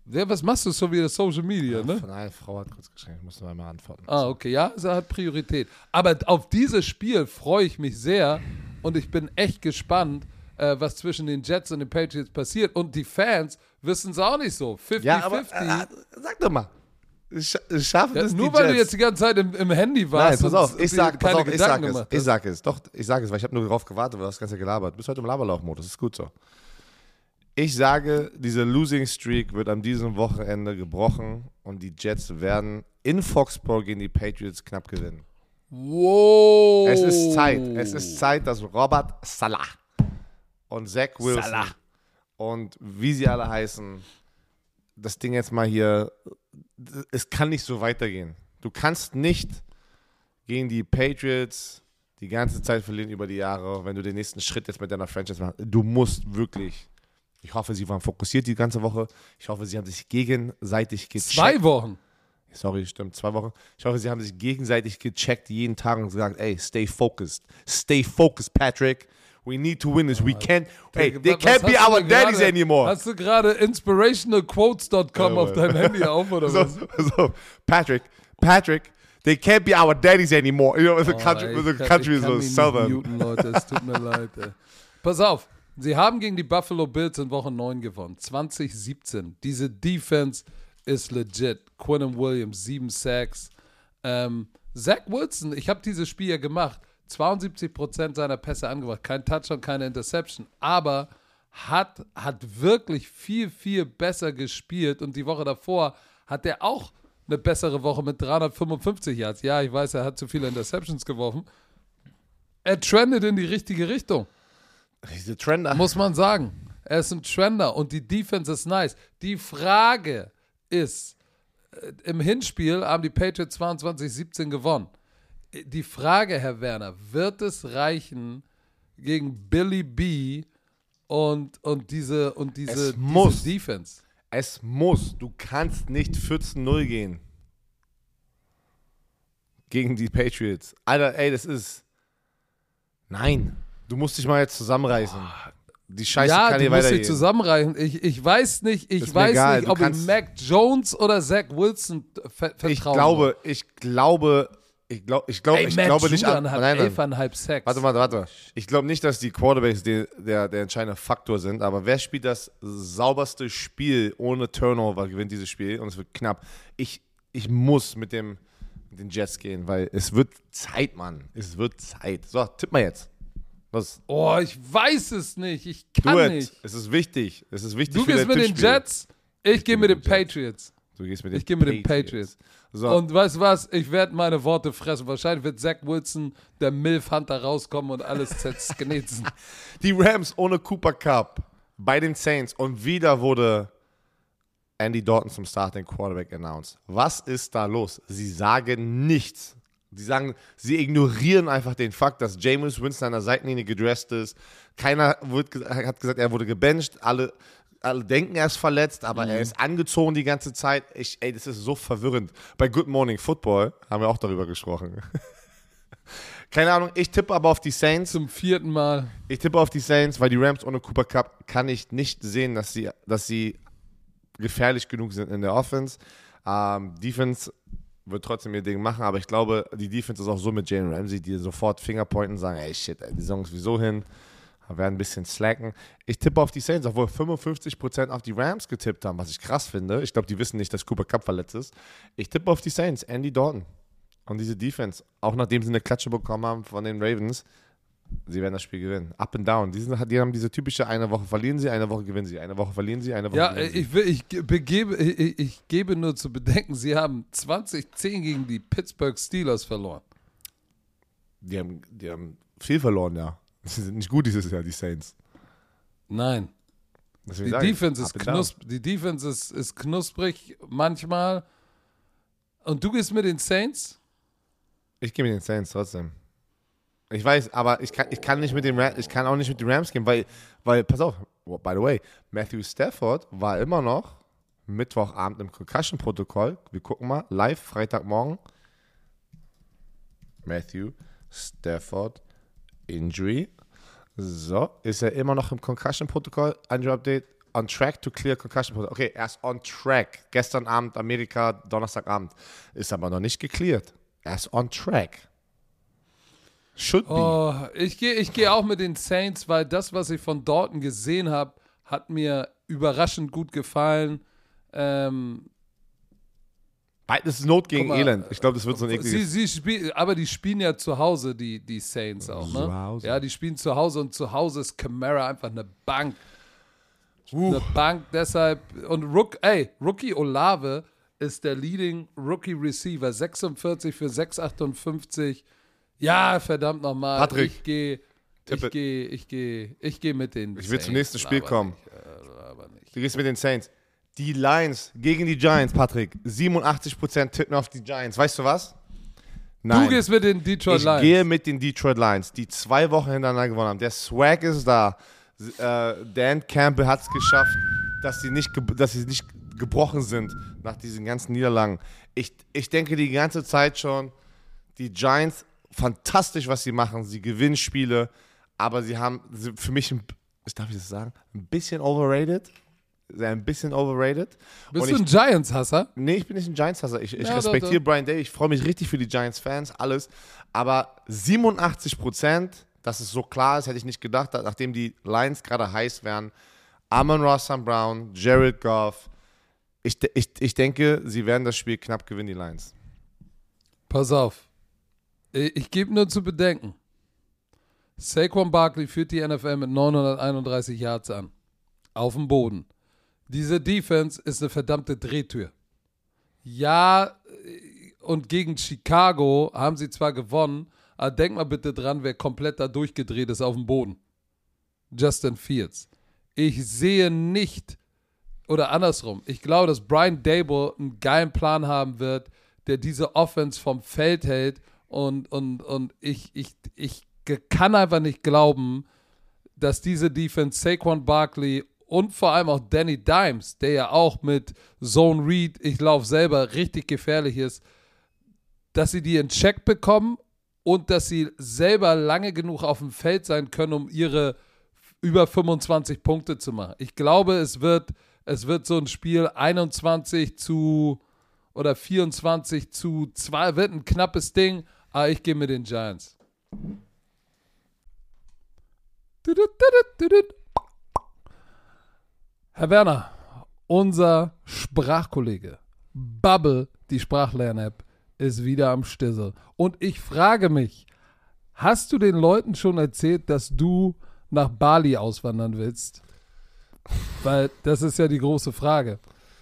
Ja, was machst du so wie das Social Media, ne? Von einer Frau hat kurz geschrieben, ich muss noch einmal antworten. Ah, okay, ja, es hat Priorität. Aber auf dieses Spiel freue ich mich sehr und ich bin echt gespannt, äh, was zwischen den Jets und den Patriots passiert. Und die Fans wissen es auch nicht so. 50-50. Ja, aber äh, sag doch mal. Sch schaffen Ja, es nur weil Jets? du jetzt die ganze Zeit im, im Handy Nein, warst. pass und auf, ich sag, pass auf, ich sag es. Ich sag es. Doch, ich sag es, weil ich habe nur darauf gewartet, weil du das Ganze gelabert. Du bist heute im Laberlauchmodus, ist gut so. Ich sage, diese Losing Streak wird an diesem Wochenende gebrochen und die Jets werden in Foxborough gegen die Patriots knapp gewinnen. Wow. Es ist Zeit. Es ist Zeit, dass Robert Salah und Zach Wilson Salah. und wie sie alle heißen, das Ding jetzt mal hier, es kann nicht so weitergehen. Du kannst nicht gegen die Patriots die ganze Zeit verlieren über die Jahre, wenn du den nächsten Schritt jetzt mit deiner Franchise machst. Du musst wirklich. Ich hoffe, sie waren fokussiert die ganze Woche. Ich hoffe, sie haben sich gegenseitig gecheckt. Zwei Wochen. Sorry, stimmt, zwei Wochen. Ich hoffe, sie haben sich gegenseitig gecheckt jeden Tag und gesagt, ey, stay focused. Stay focused, Patrick. We need to win this. We can't, hey, they can't be our daddies anymore. Hast du gerade inspirationalquotes.com auf deinem Handy auf oder so, was? so, Patrick, Patrick, they can't be our daddies anymore. You know, the Oh, country, ey, the country is so southern. Muten, Leute, es tut mir leid. Ey. Pass auf, sie haben gegen die Buffalo Bills in Woche 9 gewonnen. 2017. Diese Defense ist legit. Quinton Williams, 7 Sacks. Ähm, Zach Wilson, ich habe dieses Spiel ja gemacht. 72% seiner Pässe angebracht. Kein Touchdown, keine Interception. Aber hat, hat wirklich viel, viel besser gespielt. Und die Woche davor hat er auch eine bessere Woche mit 355 Yards. Ja, ich weiß, er hat zu viele Interceptions geworfen. Er trendet in die richtige Richtung, Diese Trender. muss man sagen. Er ist ein Trender und die Defense ist nice. Die Frage ist, äh, im Hinspiel haben die Patriots 22-17 gewonnen. Die Frage, Herr Werner, wird es reichen gegen Billy B und, und diese, und diese, Es diese muss. Defense? Es muss. Du kannst nicht 14-0 gehen. Gegen die Patriots. Alter, ey, das ist. Nein. Du musst dich mal jetzt zusammenreißen. Die Scheiße ja, kann du hier musst dich weitergehen. zusammenreichen. Ich, ich weiß nicht, ich Ist weiß egal, nicht, du ob ich Mac Jones oder Zach Wilson ver vertrauen Ich glaube, ich glaube, ich glaube, ich glaube, Ey, ich Matt glaube nicht an. hat Nein, nein. Sacks. Warte, warte, warte. Ich glaube nicht, dass die Quarterbacks die, der, der entscheidende Faktor sind, aber wer spielt das sauberste Spiel ohne Turnover, gewinnt dieses Spiel und es wird knapp. Ich, ich muss mit, dem, mit den Jets gehen, weil es wird Zeit, Mann. Es wird Zeit. So, tipp mal jetzt. Was? Oh, ich weiß es nicht. Ich Do kann it. nicht. Es ist wichtig. Es ist wichtig Du gehst mit den Tippspiel. Jets, ich gehe mit den Patriots. Du gehst mit den Ich gehe mit den Patriots. So, Und weißt du was? Ich werde meine Worte fressen. Wahrscheinlich wird Zach Wilson, der Milf Hunter, rauskommen und alles zersknitzen. Die Rams ohne Cooper Cup bei den Saints und wieder wurde Andy Dalton zum Starting Quarterback announced. Was ist da los? Sie sagen nichts. Sie sagen, sie ignorieren einfach den Fakt, dass Jameis Winston an der Seitenlinie gedresst ist. Keiner wird, hat gesagt, er wurde gebencht. Alle, alle denken, er ist verletzt, aber er ist angezogen die ganze Zeit. Ich, ey, das ist so verwirrend. Bei Good Morning Football haben wir auch darüber gesprochen. Keine Ahnung, ich tippe aber auf die Saints. Zum vierten Mal. Ich tippe auf die Saints, weil die Rams ohne Cooper Cup kann ich nicht sehen, dass sie, dass sie gefährlich genug sind in der Offense. Ähm, Defense wird trotzdem ihr Ding machen, aber ich glaube, die Defense ist auch so mit Jalen Ramsey, die sofort Fingerpointen sagen, ey shit, ey, die Saison ist sowieso hin, werden ein bisschen slacken. Ich tippe auf die Saints, obwohl 55% auf die Rams getippt haben, was ich krass finde. Ich glaube, die wissen nicht, dass Cooper Cup verletzt ist. Ich tippe auf die Saints, Andy Dalton. Und diese Defense, auch nachdem sie eine Klatsche bekommen haben von den Ravens, sie werden das Spiel gewinnen. Up and down. Die, sind, die haben diese typische eine Woche verlieren sie, eine Woche gewinnen sie, eine Woche verlieren sie, eine Woche Ja, gewinnen sie. ich, will, ich, begebe, ich, ich gebe nur zu bedenken, sie haben 2010 gegen die Pittsburgh Steelers verloren. Die haben, die haben viel verloren, ja. Sie sind nicht gut dieses Jahr, die Saints. Nein. Die ich, Defense, ist knusp die Defense ist, ist knusprig manchmal. Und du gehst mit den Saints? Ich gehe mit den Saints trotzdem. Ich weiß, aber ich kann, ich kann nicht mit den Rams, ich kann auch nicht mit den Rams gehen, weil, weil, pass auf, by the way, Matthew Stafford war immer noch Mittwochabend im Concussion-Protokoll. Wir gucken mal, live, Freitagmorgen. Matthew Stafford Injury. So, ist er immer noch im Concussion-Protokoll? Injury Update. On track to clear Concussion-Protokoll. Okay, er ist on track. Gestern Abend Amerika, Donnerstagabend. Ist aber noch nicht gecleared. Er ist on track. Should be. Oh, ich gehe ich geh auch mit den Saints, weil das, was ich von Dortmund gesehen habe, hat mir überraschend gut gefallen. Ähm, Das ist Not gegen mal, Elend. Ich glaube, das wird so ein sie, ekliges. sie spiel, aber die spielen ja zu Hause, die, die Saints auch, Zu ne? Hause. Ja, die spielen zu Hause und zu Hause ist Camara einfach eine Bank. Eine Bank, deshalb. Und Rook, ey, Rookie Olave ist der Leading Rookie Receiver. 46 für 6,58. Ja, verdammt nochmal. Patrick, Ich gehe. Ich gehe, ich gehe, ich gehe mit den. Ich will zum Saints, nächsten Spiel kommen. Nicht, äh, aber nicht. Du gehst mit den Saints. Die Lions gegen die Giants, Patrick. 87% tippen auf die Giants. Weißt du was? Nein. Du gehst mit den Detroit ich Lions. gehe mit den Detroit Lions, die zwei Wochen hintereinander gewonnen haben. Der Swag ist da. Äh, Dan Campbell hat es geschafft, dass sie, nicht dass sie nicht gebrochen sind nach diesen ganzen Niederlagen. Ich, ich denke die ganze Zeit schon, die Giants, fantastisch, was sie machen. Sie gewinnen Spiele, aber sie haben für mich, ein, ich darf ich das sagen, ein bisschen overrated. Ein bisschen overrated. Bist Und du ein Giants-Hasser? Nee, ich bin nicht ein Giants-Hasser. Ich, ich Ja, respektiere. Brian Day. Ich freue mich richtig für die Giants-Fans, alles. Aber 87 Prozent, dass es so klar ist, hätte ich nicht gedacht, nachdem die Lions gerade heiß wären. Amon Ross. Brown, Jared Goff. Ich, ich, ich denke, sie werden das Spiel knapp gewinnen, die Lions. Pass auf. Ich, ich gebe nur zu bedenken. Saquon Barkley führt die NFL mit 931 Yards an. Auf dem Boden. Diese Defense ist eine verdammte Drehtür. Ja, äh, und gegen Chicago haben sie zwar gewonnen, aber denk mal bitte dran, wer komplett da durchgedreht ist auf dem Boden. Justin Fields. Ich sehe nicht, oder andersrum, ich glaube, dass Brian Dable einen geilen Plan haben wird, der diese Offense vom Feld hält und, und, und ich, ich, ich kann einfach nicht glauben, dass diese Defense Saquon Barkley und vor allem auch Danny Dimes, der ja auch mit Zone Read, ich laufe selber, richtig gefährlich ist, dass sie die in Check bekommen und dass sie selber lange genug auf dem Feld sein können, um ihre über 25 Punkte zu machen. Ich glaube, es wird, es wird so ein Spiel 21 zu oder 24 zu 2, wird ein knappes Ding, aber ich gehe mit den Giants. Herr Werner, unser Sprachkollege Bubble, die Sprachlern-App, ist wieder am Stissel. Und ich frage mich, hast du den Leuten schon erzählt, dass du nach Bali auswandern willst? Weil das ist ja die große Frage.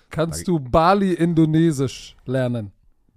Kannst du Bali Indonesisch lernen?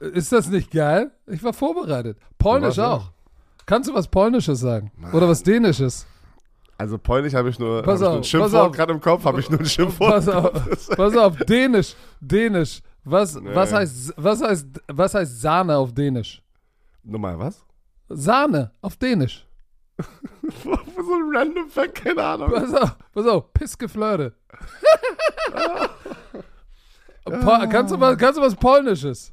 Ist das nicht geil? Ich war vorbereitet. Polnisch warst auch. Kannst du was Polnisches sagen? Oder was Dänisches? Also Polnisch habe ich nur, hab ich auf, ein Schimpfwort gerade im Kopf, habe ich nur ein Schimpfwort. Pass auf, pass auf, Dänisch, Dänisch. Was, was, Nee. heißt, was, heißt, was heißt Sahne auf Dänisch? Nochmal was? Sahne auf Dänisch. so ein random Fact, keine Ahnung. Pass auf, pass auf, Pissgeflirte. Kannst, du was, kannst du was Polnisches?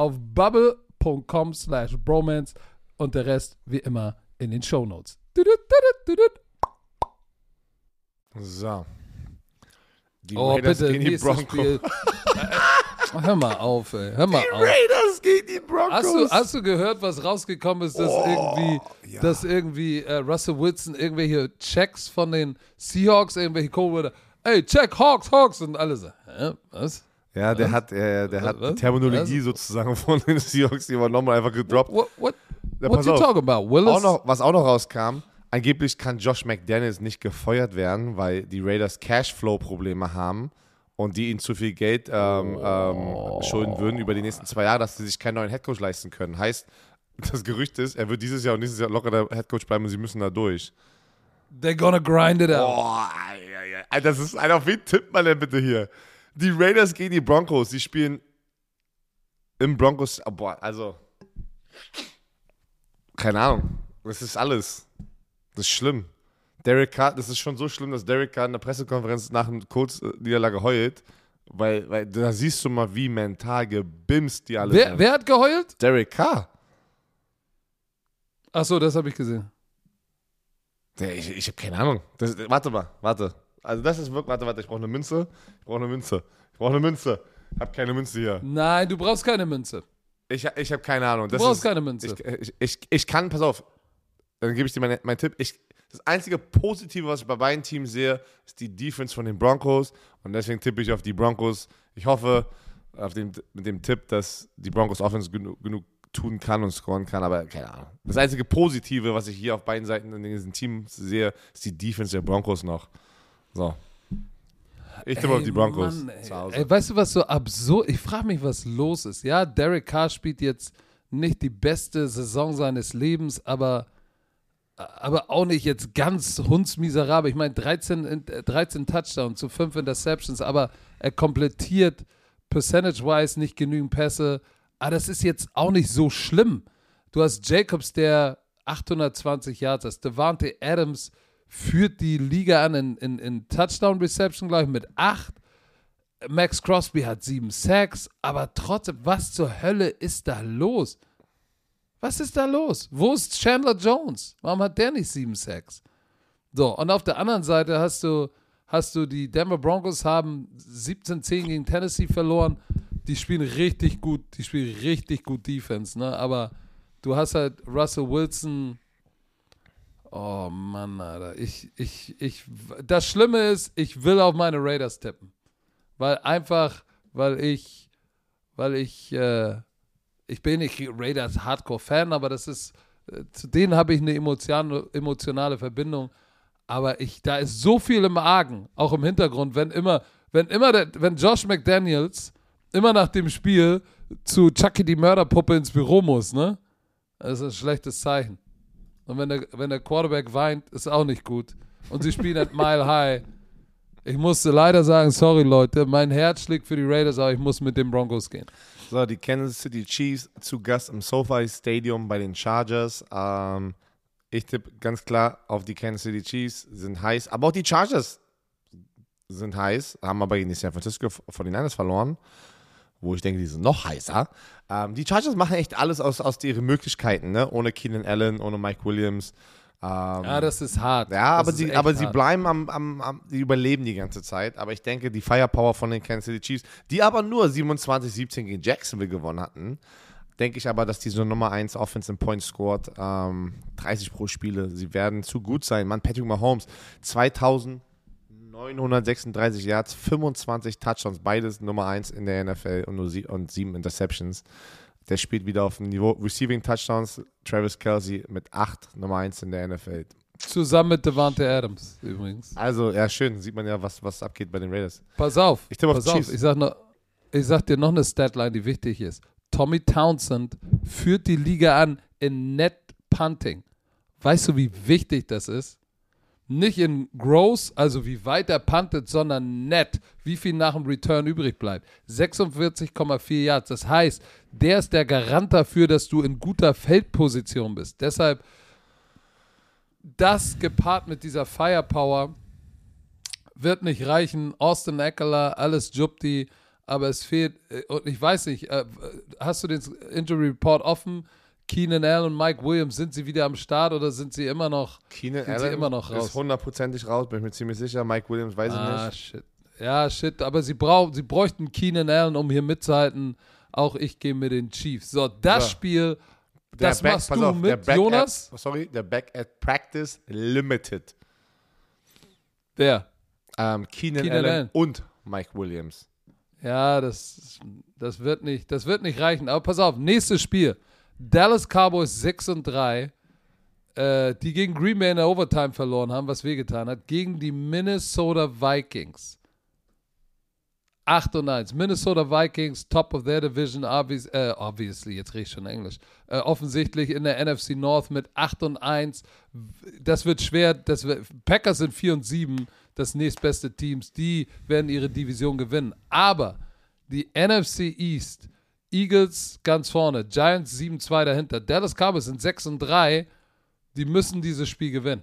auf bubble.com slash bromance und der Rest wie immer in den Shownotes. So. Die Oh, Raiders bitte, gegen die Broncos. Hör mal auf, ey. Hör mal Die auf. Raiders gegen die Broncos. Hast du, hast du gehört, was rausgekommen ist, dass Oh, irgendwie, ja. dass irgendwie äh, Russell Wilson irgendwelche Checks von den Seahawks, irgendwelche wurde, ey, check, Hawks, Hawks und alle so, hä, was? Ja, der hat, äh, der hat Was? die Terminologie Was? sozusagen von den Seahawks, übernommen einfach gedroppt. What, what, Ja, what you talking about, Willis? Auch noch, was auch noch rauskam, angeblich kann Josh McDaniels nicht gefeuert werden, weil die Raiders Cashflow-Probleme haben und die ihnen zu viel Geld ähm, ähm, schulden würden über die nächsten zwei Jahre, dass sie sich keinen neuen Headcoach leisten können. Heißt, das Gerücht ist, er wird dieses Jahr und nächstes Jahr locker der Headcoach bleiben und sie müssen da durch. They're gonna grind it out. Boah, das ist einer, auf wen tippt man denn bitte hier? Die Raiders gegen die Broncos, die spielen im Broncos, oh, boah, also, keine Ahnung, das ist alles, das ist schlimm. Derek Carr, das ist schon so schlimm, dass Derek Carr in der Pressekonferenz nach einer Kurzniederlage heult, weil, weil da siehst du mal, wie mental gebimst die alle Wer, sind. wer hat geheult? Derek Carr. Achso, das habe ich gesehen. Der, ich ich habe keine Ahnung. Das, warte mal, warte. Also das ist wirklich, warte, warte, ich brauche eine Münze. Ich brauche eine Münze. Ich brauche eine Münze. Ich habe keine Münze hier. Nein, du brauchst keine Münze. Ich, ich habe keine Ahnung. Du Das brauchst ist, keine Münze. Ich, ich, ich, ich kann, pass auf, dann gebe ich dir meinen mein Tipp. Ich, das einzige Positive, was ich bei beiden Teams sehe, ist die Defense von den Broncos. Und deswegen tippe ich auf die Broncos. Ich hoffe auf den, mit dem Tipp, dass die Broncos Offense genug, genug tun kann und scoren kann, aber keine Ahnung. Das einzige Positive, was ich hier auf beiden Seiten in diesen Teams sehe, ist die Defense der Broncos noch. So. Ich tippe auf die Broncos Mann, ey. Ey, weißt du, was so absurd? Ich frage mich, was los ist. Ja, Derek Carr spielt jetzt nicht die beste Saison seines Lebens, aber, aber auch nicht jetzt ganz hundsmiserabel. Ich meine, 13, in- äh, 13 Touchdowns zu 5 Interceptions, aber er komplettiert percentage-wise nicht genügend Pässe. Aber das ist jetzt auch nicht so schlimm. Du hast Jacobs, der 820 Yards hat. Devante Adams führt die Liga an in, in, in Touchdown-Reception, glaube ich, mit 8. Max Crosby hat sieben Sacks, aber trotzdem, was zur Hölle ist da los? Was ist da los? Wo ist Chandler Jones? Warum hat der nicht sieben Sacks? So, und auf der anderen Seite hast du, hast du die Denver Broncos haben 17-10 gegen Tennessee verloren. Die spielen richtig gut, die spielen richtig gut Defense, ne? Aber du hast halt Russell Wilson. Oh Mann, Alter. Ich, ich, ich, das Schlimme ist, ich will auf meine Raiders tippen. Weil einfach, weil ich, weil ich, äh, ich bin nicht Raiders Hardcore-Fan, aber das ist, äh, zu denen habe ich eine emotionale, emotionale Verbindung. Aber ich, da ist so viel im Argen, auch im Hintergrund, wenn immer, wenn immer, der, wenn Josh McDaniels immer nach dem Spiel zu Chucky die Mörderpuppe ins Büro muss, ne? Das ist ein schlechtes Zeichen. Und wenn der, wenn der Quarterback weint, ist auch nicht gut. Und sie spielen at Mile High. Ich musste leider sagen, sorry Leute, mein Herz schlägt für die Raiders, aber ich muss mit den Broncos gehen. So, die Kansas City Chiefs zu Gast im SoFi Stadium bei den Chargers. Ähm, ich tippe ganz klar auf die Kansas City Chiefs, sind heiß. Aber auch die Chargers sind heiß, haben aber gegen die San Francisco 49ers verloren, wo ich denke, die sind noch heißer. Ähm, die Chargers machen echt alles aus, aus ihren Möglichkeiten, ne? ohne Keenan Allen, ohne Mike Williams. Ähm, Ja, das ist hart. ja, aber sie, aber sie hart. bleiben am, am, am, die überleben die ganze Zeit. Aber ich denke, die Firepower von den Kansas City Chiefs, die aber nur 27-17 gegen Jacksonville gewonnen hatten, denke ich aber, dass die so Nummer 1 Offense in Points scored, ähm, 30 pro Spiele. Sie werden zu gut sein. Mann, Patrick Mahomes, 2936 Yards, 25 Touchdowns, beides Nummer 1 in der NFL und nur sie und sieben Interceptions. Der spielt wieder auf dem Niveau. Receiving Touchdowns, Travis Kelsey mit 8, Nummer 1 in der NFL. Zusammen mit Devante Adams übrigens. Also, ja, schön. Sieht man ja, was, was abgeht bei den Raiders. Pass auf. Ich tippe auf pass Chiefs. auf. Ich sag, noch, ich sag dir noch eine Statline, die wichtig ist. Tommy Townsend führt die Liga an in Net Punting. Weißt du, wie wichtig das ist? Nicht in Gross, also wie weit er puntet, sondern net, wie viel nach dem Return übrig bleibt. 46,4 Yards. Das heißt, der ist der Garant dafür, dass du in guter Feldposition bist. Deshalb das gepaart mit dieser Firepower wird nicht reichen. Austin Eckler, alles Jupti, aber es fehlt, äh, und ich weiß nicht, äh, hast du den Injury Report offen? Keenan Allen und Mike Williams, sind sie wieder am Start oder sind sie immer noch, Keenan sind sie Allen immer noch raus? ist hundertprozentig raus, bin ich mir ziemlich sicher. Mike Williams weiß ah, ich nicht. shit. Ja, shit, aber sie, brauch, sie bräuchten Keenan Allen, um hier mitzuhalten. Auch ich gehe mit den Chiefs. So, das So. Spiel, Der das Back- machst du auf, mit Jonas. At, sorry, der Back at Practice Limited. Der. Ähm, Keenan, Keenan Allen, Allen. und Mike Williams. Ja, das, das, wird nicht, das wird nicht reichen. Aber pass auf, nächstes Spiel. Dallas Cowboys 6 und 3, äh, die gegen Green Bay in der Overtime verloren haben, was wehgetan hat, gegen die Minnesota Vikings. 8 und 1. Minnesota Vikings, top of their division, obvious, äh, obviously, jetzt rede ich schon Englisch. Äh, offensichtlich in der NFC North mit 8 und 1. Das wird schwer. Das wird, Packers sind 4 und 7, das nächstbeste Teams. Die werden ihre Division gewinnen. Aber die NFC East, Eagles ganz vorne, Giants 7-2 dahinter, Dallas Cowboys sind 6 und 3. Die müssen dieses Spiel gewinnen.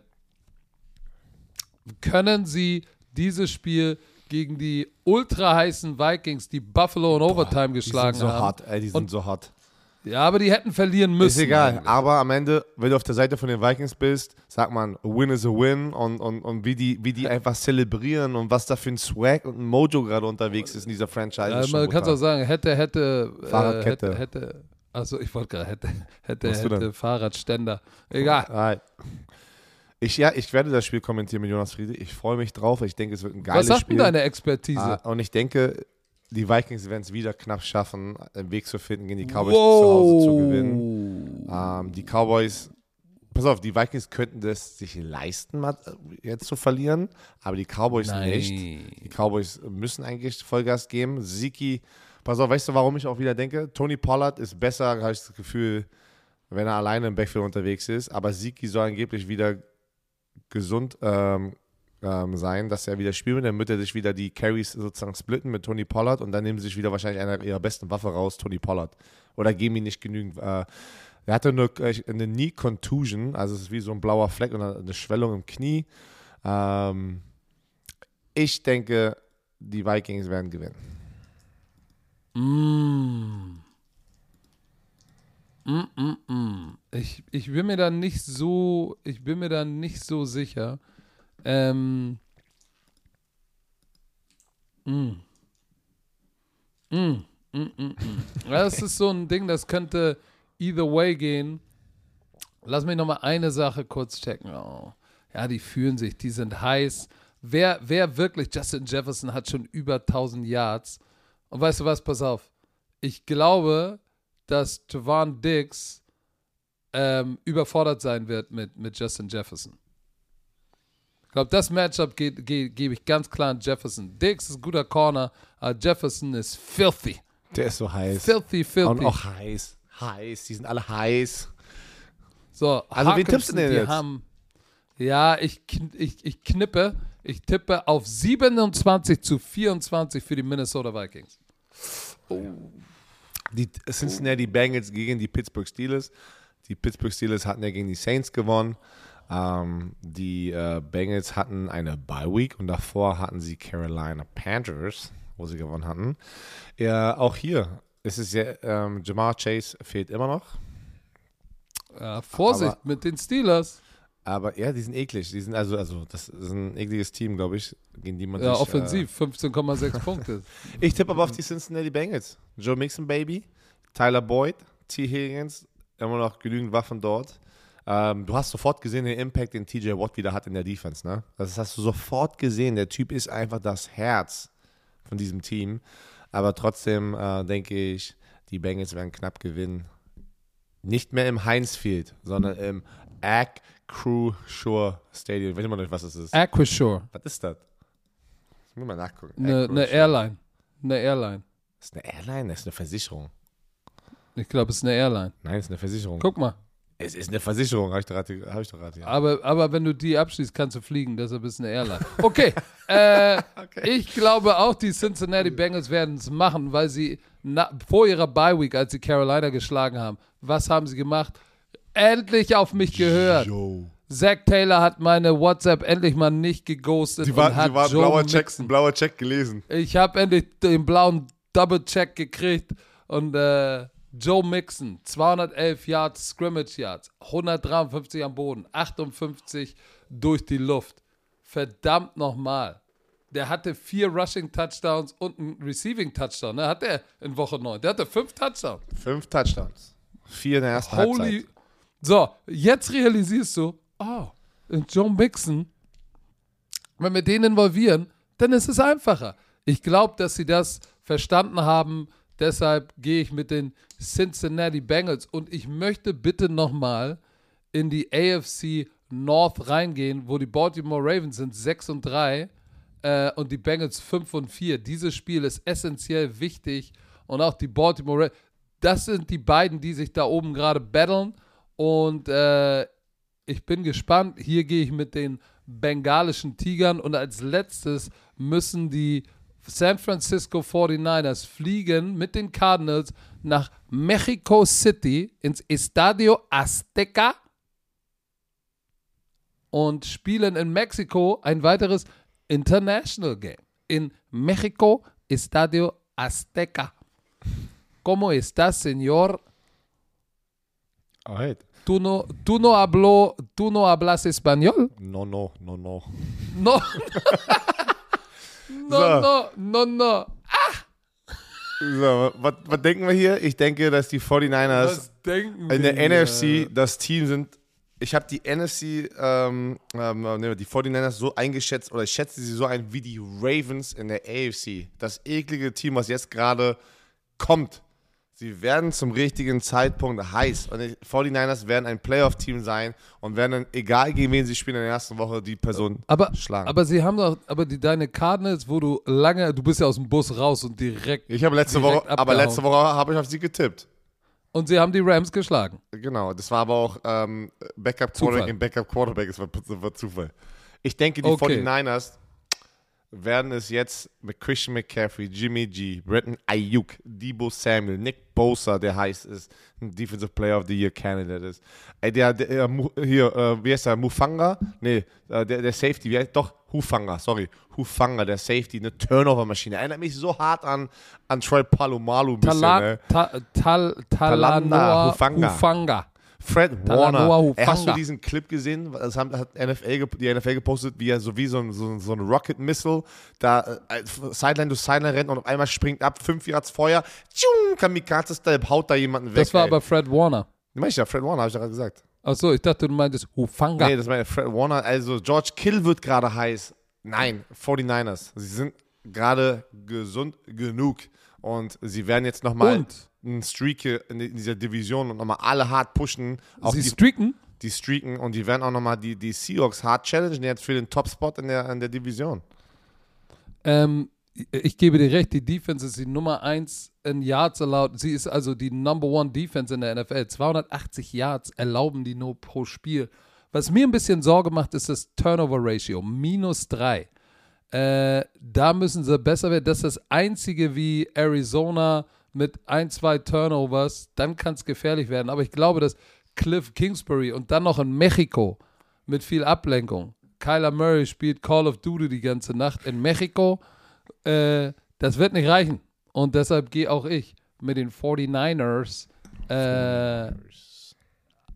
Können sie dieses Spiel gegen die ultra heißen Vikings, die Buffalo in Overtime geschlagen die sind so haben. hart, ey, die sind Und- so hart. Ja, aber die hätten verlieren müssen. Ist egal, eigentlich. aber am Ende, wenn du auf der Seite von den Vikings bist, sagt man, a win is a win und, und, und wie, die, wie die einfach zelebrieren und was da für ein Swag und ein Mojo gerade unterwegs ist in dieser Franchise. Ja, man kann auch sagen, hätte, hätte, äh, Fahrradkette. hätte, hätte, also ich wollte gerade, hätte, hätte, Was hätte? Fahrradständer. Egal. Alright. Ich, ja, ich werde das Spiel kommentieren mit Jonas Friede. Ich freue mich drauf. Ich denke, es wird ein geiles Was sagt Spiel. denn deine Expertise? Ah, und ich denke, die Vikings werden es wieder knapp schaffen, einen Weg zu finden, gegen die Cowboys zu Hause zu gewinnen. Ähm, die Cowboys, pass auf, die Vikings könnten das sich leisten, äh, jetzt zu verlieren, aber die Cowboys Nein. nicht. Die Cowboys müssen eigentlich Vollgas geben. Siki, pass auf, weißt du, warum ich auch wieder denke? Tony Pollard ist besser, habe ich das Gefühl, wenn er alleine im Backfield unterwegs ist, aber Siki soll angeblich wieder gesund ähm, ähm, sein, dass er wieder spielen wird. Dann wird er sich wieder die Carries sozusagen splitten mit Tony Pollard und dann nehmen sie sich wieder wahrscheinlich einer ihrer besten Waffe raus, Tony Pollard. Oder geben ihm nicht genügend. Äh, er hatte nur äh, eine Knee Contusion, also es ist wie so ein blauer Fleck und eine Schwellung im Knie. Ähm, ich denke, die Vikings werden gewinnen. Mm. Mm, mm, mm. Ich, ich bin mir da nicht so, ich bin mir da nicht so sicher. Ähm. Mm. Mm, mm, mm, mm. Das ist so ein Ding, das könnte either way gehen. Lass mich noch mal eine Sache kurz checken. Oh. Ja, die fühlen sich, die sind heiß. Wer, wer wirklich, Justin Jefferson hat schon über 1000 Yards. Und weißt du was, pass auf. Ich glaube, dass Javon Diggs ähm, überfordert sein wird mit, mit Justin Jefferson. Ich glaube, das Matchup gebe ge, ich ganz klar an Jefferson. Diggs ist ein guter Corner, aber Jefferson ist filthy. Der ist so heiß. Filthy, filthy. Und auch heiß. Heiß. Die sind alle heiß. So, Also, wen tippst du denn jetzt? Haben, ja, ich, ich, ich knippe. Ich tippe auf 27 zu 24 für die Minnesota Vikings. Die Cincinnati Bengals gegen die Pittsburgh Steelers. Die Pittsburgh Steelers hatten ja gegen die Saints gewonnen. Ähm, die äh, Bengals hatten eine Bye Week und davor hatten sie Carolina Panthers, wo sie gewonnen hatten. Ja, auch hier ist es ja, ähm, Jamar Chase fehlt immer noch. Ja, Vorsicht Aber- mit den Steelers. Aber ja, die sind eklig. Die sind also, also das ist ein ekliges Team, glaube ich, gegen die man Ja, sich, offensiv, 15,6 Punkte. Äh, ich tippe aber auf die Cincinnati Bengals. Joe Mixon, Baby. Tyler Boyd, T. Higgins, immer noch genügend Waffen dort. Ähm, du hast sofort gesehen den Impact, den TJ Watt wieder hat in der Defense, ne? Das hast du sofort gesehen. Der Typ ist einfach das Herz von diesem Team. Aber trotzdem äh, denke ich, die Bengals werden knapp gewinnen. Nicht mehr im Heinz Field, sondern im Shore Stadium. Ich weiß immer noch nicht, was das ist. Aquashore, Was ist das? Ich muss mal nachgucken. eine ne. Airline. Eine Airline. Das ist eine Airline, das ist eine Versicherung. Ich glaube, es ist eine Airline. Nein, das ist eine Versicherung. Guck mal. Es ist eine Versicherung, habe ich, doch gerade- hab ich doch gerade. Ja. Aber, aber wenn du die abschließt, kannst du fliegen. Deshalb ist eine Airline. Okay. äh, Ich glaube auch, die Cincinnati Bengals werden es machen, weil sie na, vor ihrer Bye Week, als sie Carolina geschlagen haben, was haben sie gemacht? Endlich auf mich gehört. Joe. Zach Taylor hat meine WhatsApp endlich mal nicht geghostet Die war, und hat die war Joe blauer Check, Mixon. blauer Check gelesen. Ich habe endlich den blauen Double-Check gekriegt und äh, Joe Mixon, 211 Yards, Scrimmage Yards, 153 am Boden, 58 durch die Luft. Verdammt nochmal. Der hatte vier Rushing Touchdowns und einen Receiving Touchdown. Ne? Hat er in Woche 9. Der hatte fünf Touchdowns. Fünf Touchdowns. Vier in der ersten Holy. Halbzeit. So, jetzt realisierst du, oh, Joe Mixon, wenn wir den involvieren, dann ist es einfacher. Ich glaube, dass sie das verstanden haben. Deshalb gehe ich mit den Cincinnati Bengals und ich möchte bitte nochmal in die AFC North reingehen, wo die Baltimore Ravens sind 6 und 3 äh, und die Bengals 5 und 4. Dieses Spiel ist essentiell wichtig und auch die Baltimore Ravens. Das sind die beiden, die sich da oben gerade battlen und äh, ich bin gespannt. Hier gehe ich mit den bengalischen Tigern und als letztes müssen die San Francisco 49ers fliegen mit den Cardinals nach Mexico City ins Estadio Azteca und spielen in Mexiko ein weiteres International Game. In Mexico Estadio Azteca. ¿Cómo estás, señor? Alright. ¿Tú no, tú no, habló, ¿Tú no hablas español? No, no, no, no. No. no, So. no, no, no. So, was, denken wir hier? Ich denke, dass die 49ers denken in der NFC das Team sind. Ich habe die NFC, ähm, ähm, die 49ers so eingeschätzt, oder ich schätze sie so ein wie die Ravens in der AFC. Das eklige Team, was jetzt gerade kommt. Sie werden zum richtigen Zeitpunkt heiß. Und die 49ers werden ein Playoff-Team sein und werden dann, egal gegen wen sie spielen in der ersten Woche, die Person Aber, schlagen. aber sie haben doch, aber die, deine Cardinals, wo du lange, du bist ja aus dem Bus raus und direkt, ich habe letzte Woche, aber abgehauen. letzte Woche habe ich auf sie getippt. und sie haben die Rams geschlagen. Genau, das war aber auch ähm, Backup. Quarterback im Backup Quarterback, das war, das war Zufall. Ich denke, die Okay. 49ers werden es jetzt mit Christian McCaffrey, Jimmy G, Bretton Ayuk, Debo Samuel, Nick Bosa, der heißt ist, ein Defensive Player of the Year Candidate ist. Ey, der, der äh, hier, äh, wie heißt der, Mufanga? Nee, äh, der, der Safety, wie heißt, doch, Hufanga, sorry, Hufanga, der Safety, eine Turnover-Maschine. Erinnert mich so hart an, an Troy Palomalu ein bisschen, Tala, ne? ta, tal, Talanoa Hufanga. Hufanga. Fred Warner. Ey, hast du diesen Clip gesehen? Das haben, hat NFL, die NFL gepostet, wie er so wie so ein, so so ein Rocket Missile da äh, Sideline to Sideline rennt und auf einmal springt ab, fünf Yards Feuer, tschung, Kamikaze-Style, haut da jemanden weg. Das war ey. aber Fred Warner. Meinst du ja, Fred Warner, habe ich gerade gesagt. Achso, ich dachte, du meintest Hufanga. Nee, das ja Fred Warner. Also George Kill wird gerade heiß. Nein, 49ers. Sie sind gerade gesund genug. Und sie werden jetzt nochmal Und? Einen Streak in dieser Division und nochmal alle hart pushen. Auch Sie die, streaken? die streaken und die werden auch nochmal die, die Seahawks hart challengen jetzt für den Top-Spot in der, in der Division. Ähm, ich gebe dir recht, die Defense ist die Nummer 1 in Yards allowed. Sie ist also die Number One Defense in der NFL. 280 Yards erlauben die nur pro Spiel. Was mir ein bisschen Sorge macht, ist das Turnover Ratio. Minus 3. Äh, da müssen sie besser werden. Das ist das Einzige wie Arizona mit ein, zwei Turnovers. Dann kann es gefährlich werden. Aber ich glaube, dass Cliff Kingsbury und dann noch in Mexiko mit viel Ablenkung. Kyler Murray spielt Call of Duty die ganze Nacht in Mexiko. Äh, das wird nicht reichen. Und deshalb gehe auch ich mit den 49ers äh,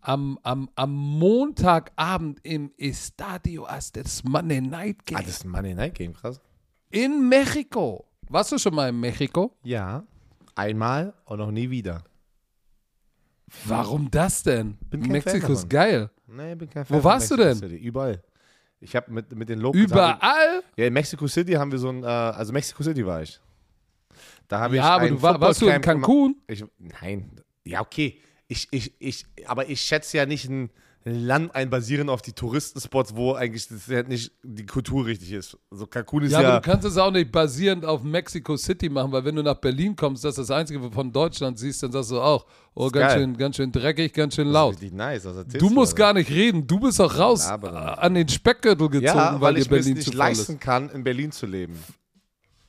am, am, am Montagabend im Estadio Aztecs Monday Night Game Ah, das ist ein Monday Night Game, krass. in Mexiko. Warst du schon mal in Mexiko? Ja. Einmal und noch nie wieder. Warum das denn? Mexiko ist geil. Nee, bin kein Wo Fan von warst du denn? City. Überall. Ich habe mit, mit den Locals. Überall? wir, ja, in Mexico City haben wir so ein. Äh, also Mexico City war ich. Da habe ich Ja, aber du war, warst du in Cancun? Ich, nein. Ja, okay. Ich, ich, ich, aber ich schätze ja nicht ein Land ein basierend auf die Touristenspots, wo eigentlich das ja nicht die Kultur richtig ist. Also Cancun ist Ja, ja. aber du kannst es auch nicht basierend auf Mexico City machen, weil wenn du nach Berlin kommst, das ist das Einzige, was du von Deutschland siehst, dann sagst du auch, oh, Ist ganz geil. schön, ganz schön dreckig, ganz schön das ist laut. nice. Erzählst Du musst gar nicht reden, du bist auch raus dann- an den Speckgürtel gezogen, Ja, weil, weil ich Berlin nicht leisten ist. kann, in Berlin zu leben.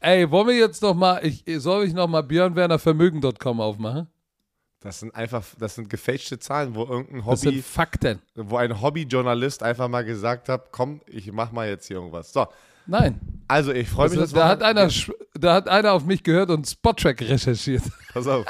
Ey, wollen wir jetzt noch mal, ich, soll ich noch mal björnwernervermögen.com aufmachen? Das sind einfach, das sind gefälschte Zahlen, wo irgendein Das sind Hobby, Fakten. wo ein Hobbyjournalist einfach mal gesagt hat, komm, ich mach mal jetzt hier irgendwas. So, Nein, also ich freue mich. das da, hat einer, da hat einer auf mich gehört und Spottrack recherchiert. Pass auf.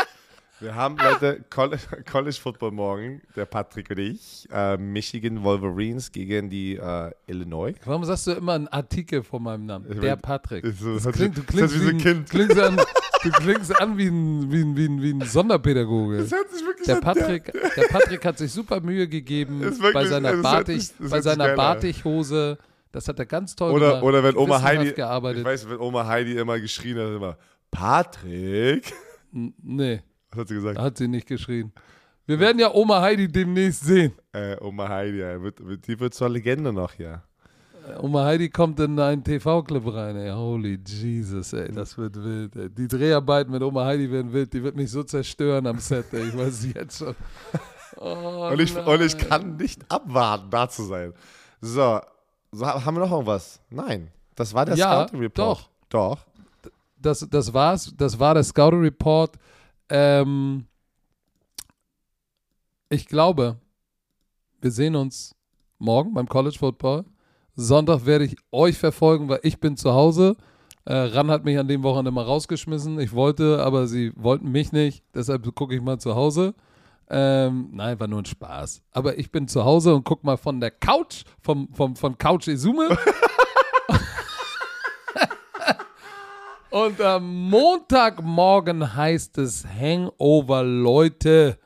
Wir haben, Leute, College, College Football morgen, der Patrick und ich, äh, Michigan Wolverines gegen die äh, Illinois. Warum sagst du immer einen Artikel vor meinem Namen? Ich Der mein, Patrick. so- Das das klingt, du klingst das wie ein, ein Kind. klingst an, du klingst an wie ein, wie ein, wie ein, wie ein Sonderpädagoge. hört sich wirklich Der an, Patrick, der Patrick hat sich super Mühe gegeben wirklich- bei seiner, Batik, sich- bei seiner an. Batikhose. Das hat er ganz toll Oder, gemacht. oder wenn Oma Heidi, ich gearbeitet. weiß, wenn Oma Heidi immer geschrien hat, immer, Patrick. N- Nee, Was hat sie gesagt? hat sie nicht geschrien. Wir werden ja Oma Heidi demnächst sehen. Äh, Oma Heidi, ja, die wird zur Legende noch, ja. Oma Heidi kommt in einen TV-Clip rein, ey. Holy Jesus, ey. Das wird wild, ey. Die Dreharbeiten mit Oma Heidi werden wild. Die wird mich so zerstören am Set, ey. Ich weiß es jetzt schon. Oh, Und ich, und ich kann nicht abwarten, da zu sein. So, so haben wir noch irgendwas? Nein. Das war der Ja, Scouting Report. doch. Doch. das, das war's. Das war der Scouting Report. Ähm, ich glaube, wir sehen uns morgen beim College Football. Sonntag werde ich euch verfolgen, weil ich bin zu Hause. Äh, Ran hat mich an dem Wochenende mal rausgeschmissen. Ich wollte, aber sie wollten mich nicht. Deshalb gucke ich mal zu Hause. Ähm, nein, war nur ein Spaß. Aber ich bin zu Hause und guck mal von der Couch, vom, vom, von Couch Izume. Und am Montagmorgen heißt es Hangover, Leute.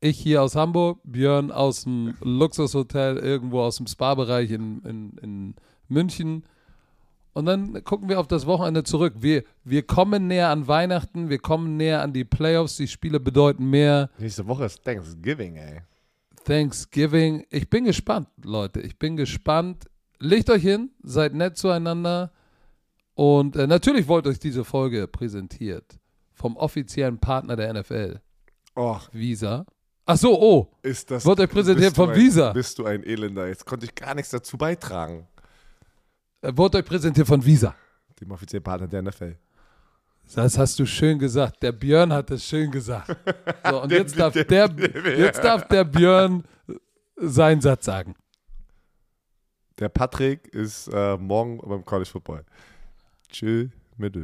Ich hier aus Hamburg, Björn aus dem Luxushotel, irgendwo aus dem Spa-Bereich in, in, in München. Und dann gucken wir auf das Wochenende zurück. Wir, wir kommen näher an Weihnachten, wir kommen näher an die Playoffs. Die Spiele bedeuten mehr. Nächste Woche ist Thanksgiving, ey. Thanksgiving. Ich bin gespannt, Leute. Ich bin gespannt. Legt euch hin, seid nett zueinander. Und äh, natürlich wollt euch diese Folge präsentiert vom offiziellen Partner der NFL, Och, Visa. Ach so, oh, ist das. Wird euch präsentiert von ein, Visa. Bist du ein Elender? Jetzt konnte ich gar nichts dazu beitragen. Äh, Wurde euch präsentiert von Visa. Dem offiziellen Partner der NFL. Das hast du schön gesagt. Der Björn hat es schön gesagt. So, und Der- jetzt, darf der- jetzt darf der Björn seinen Satz sagen. Der Patrick ist äh, morgen beim College Football. Tschö mit.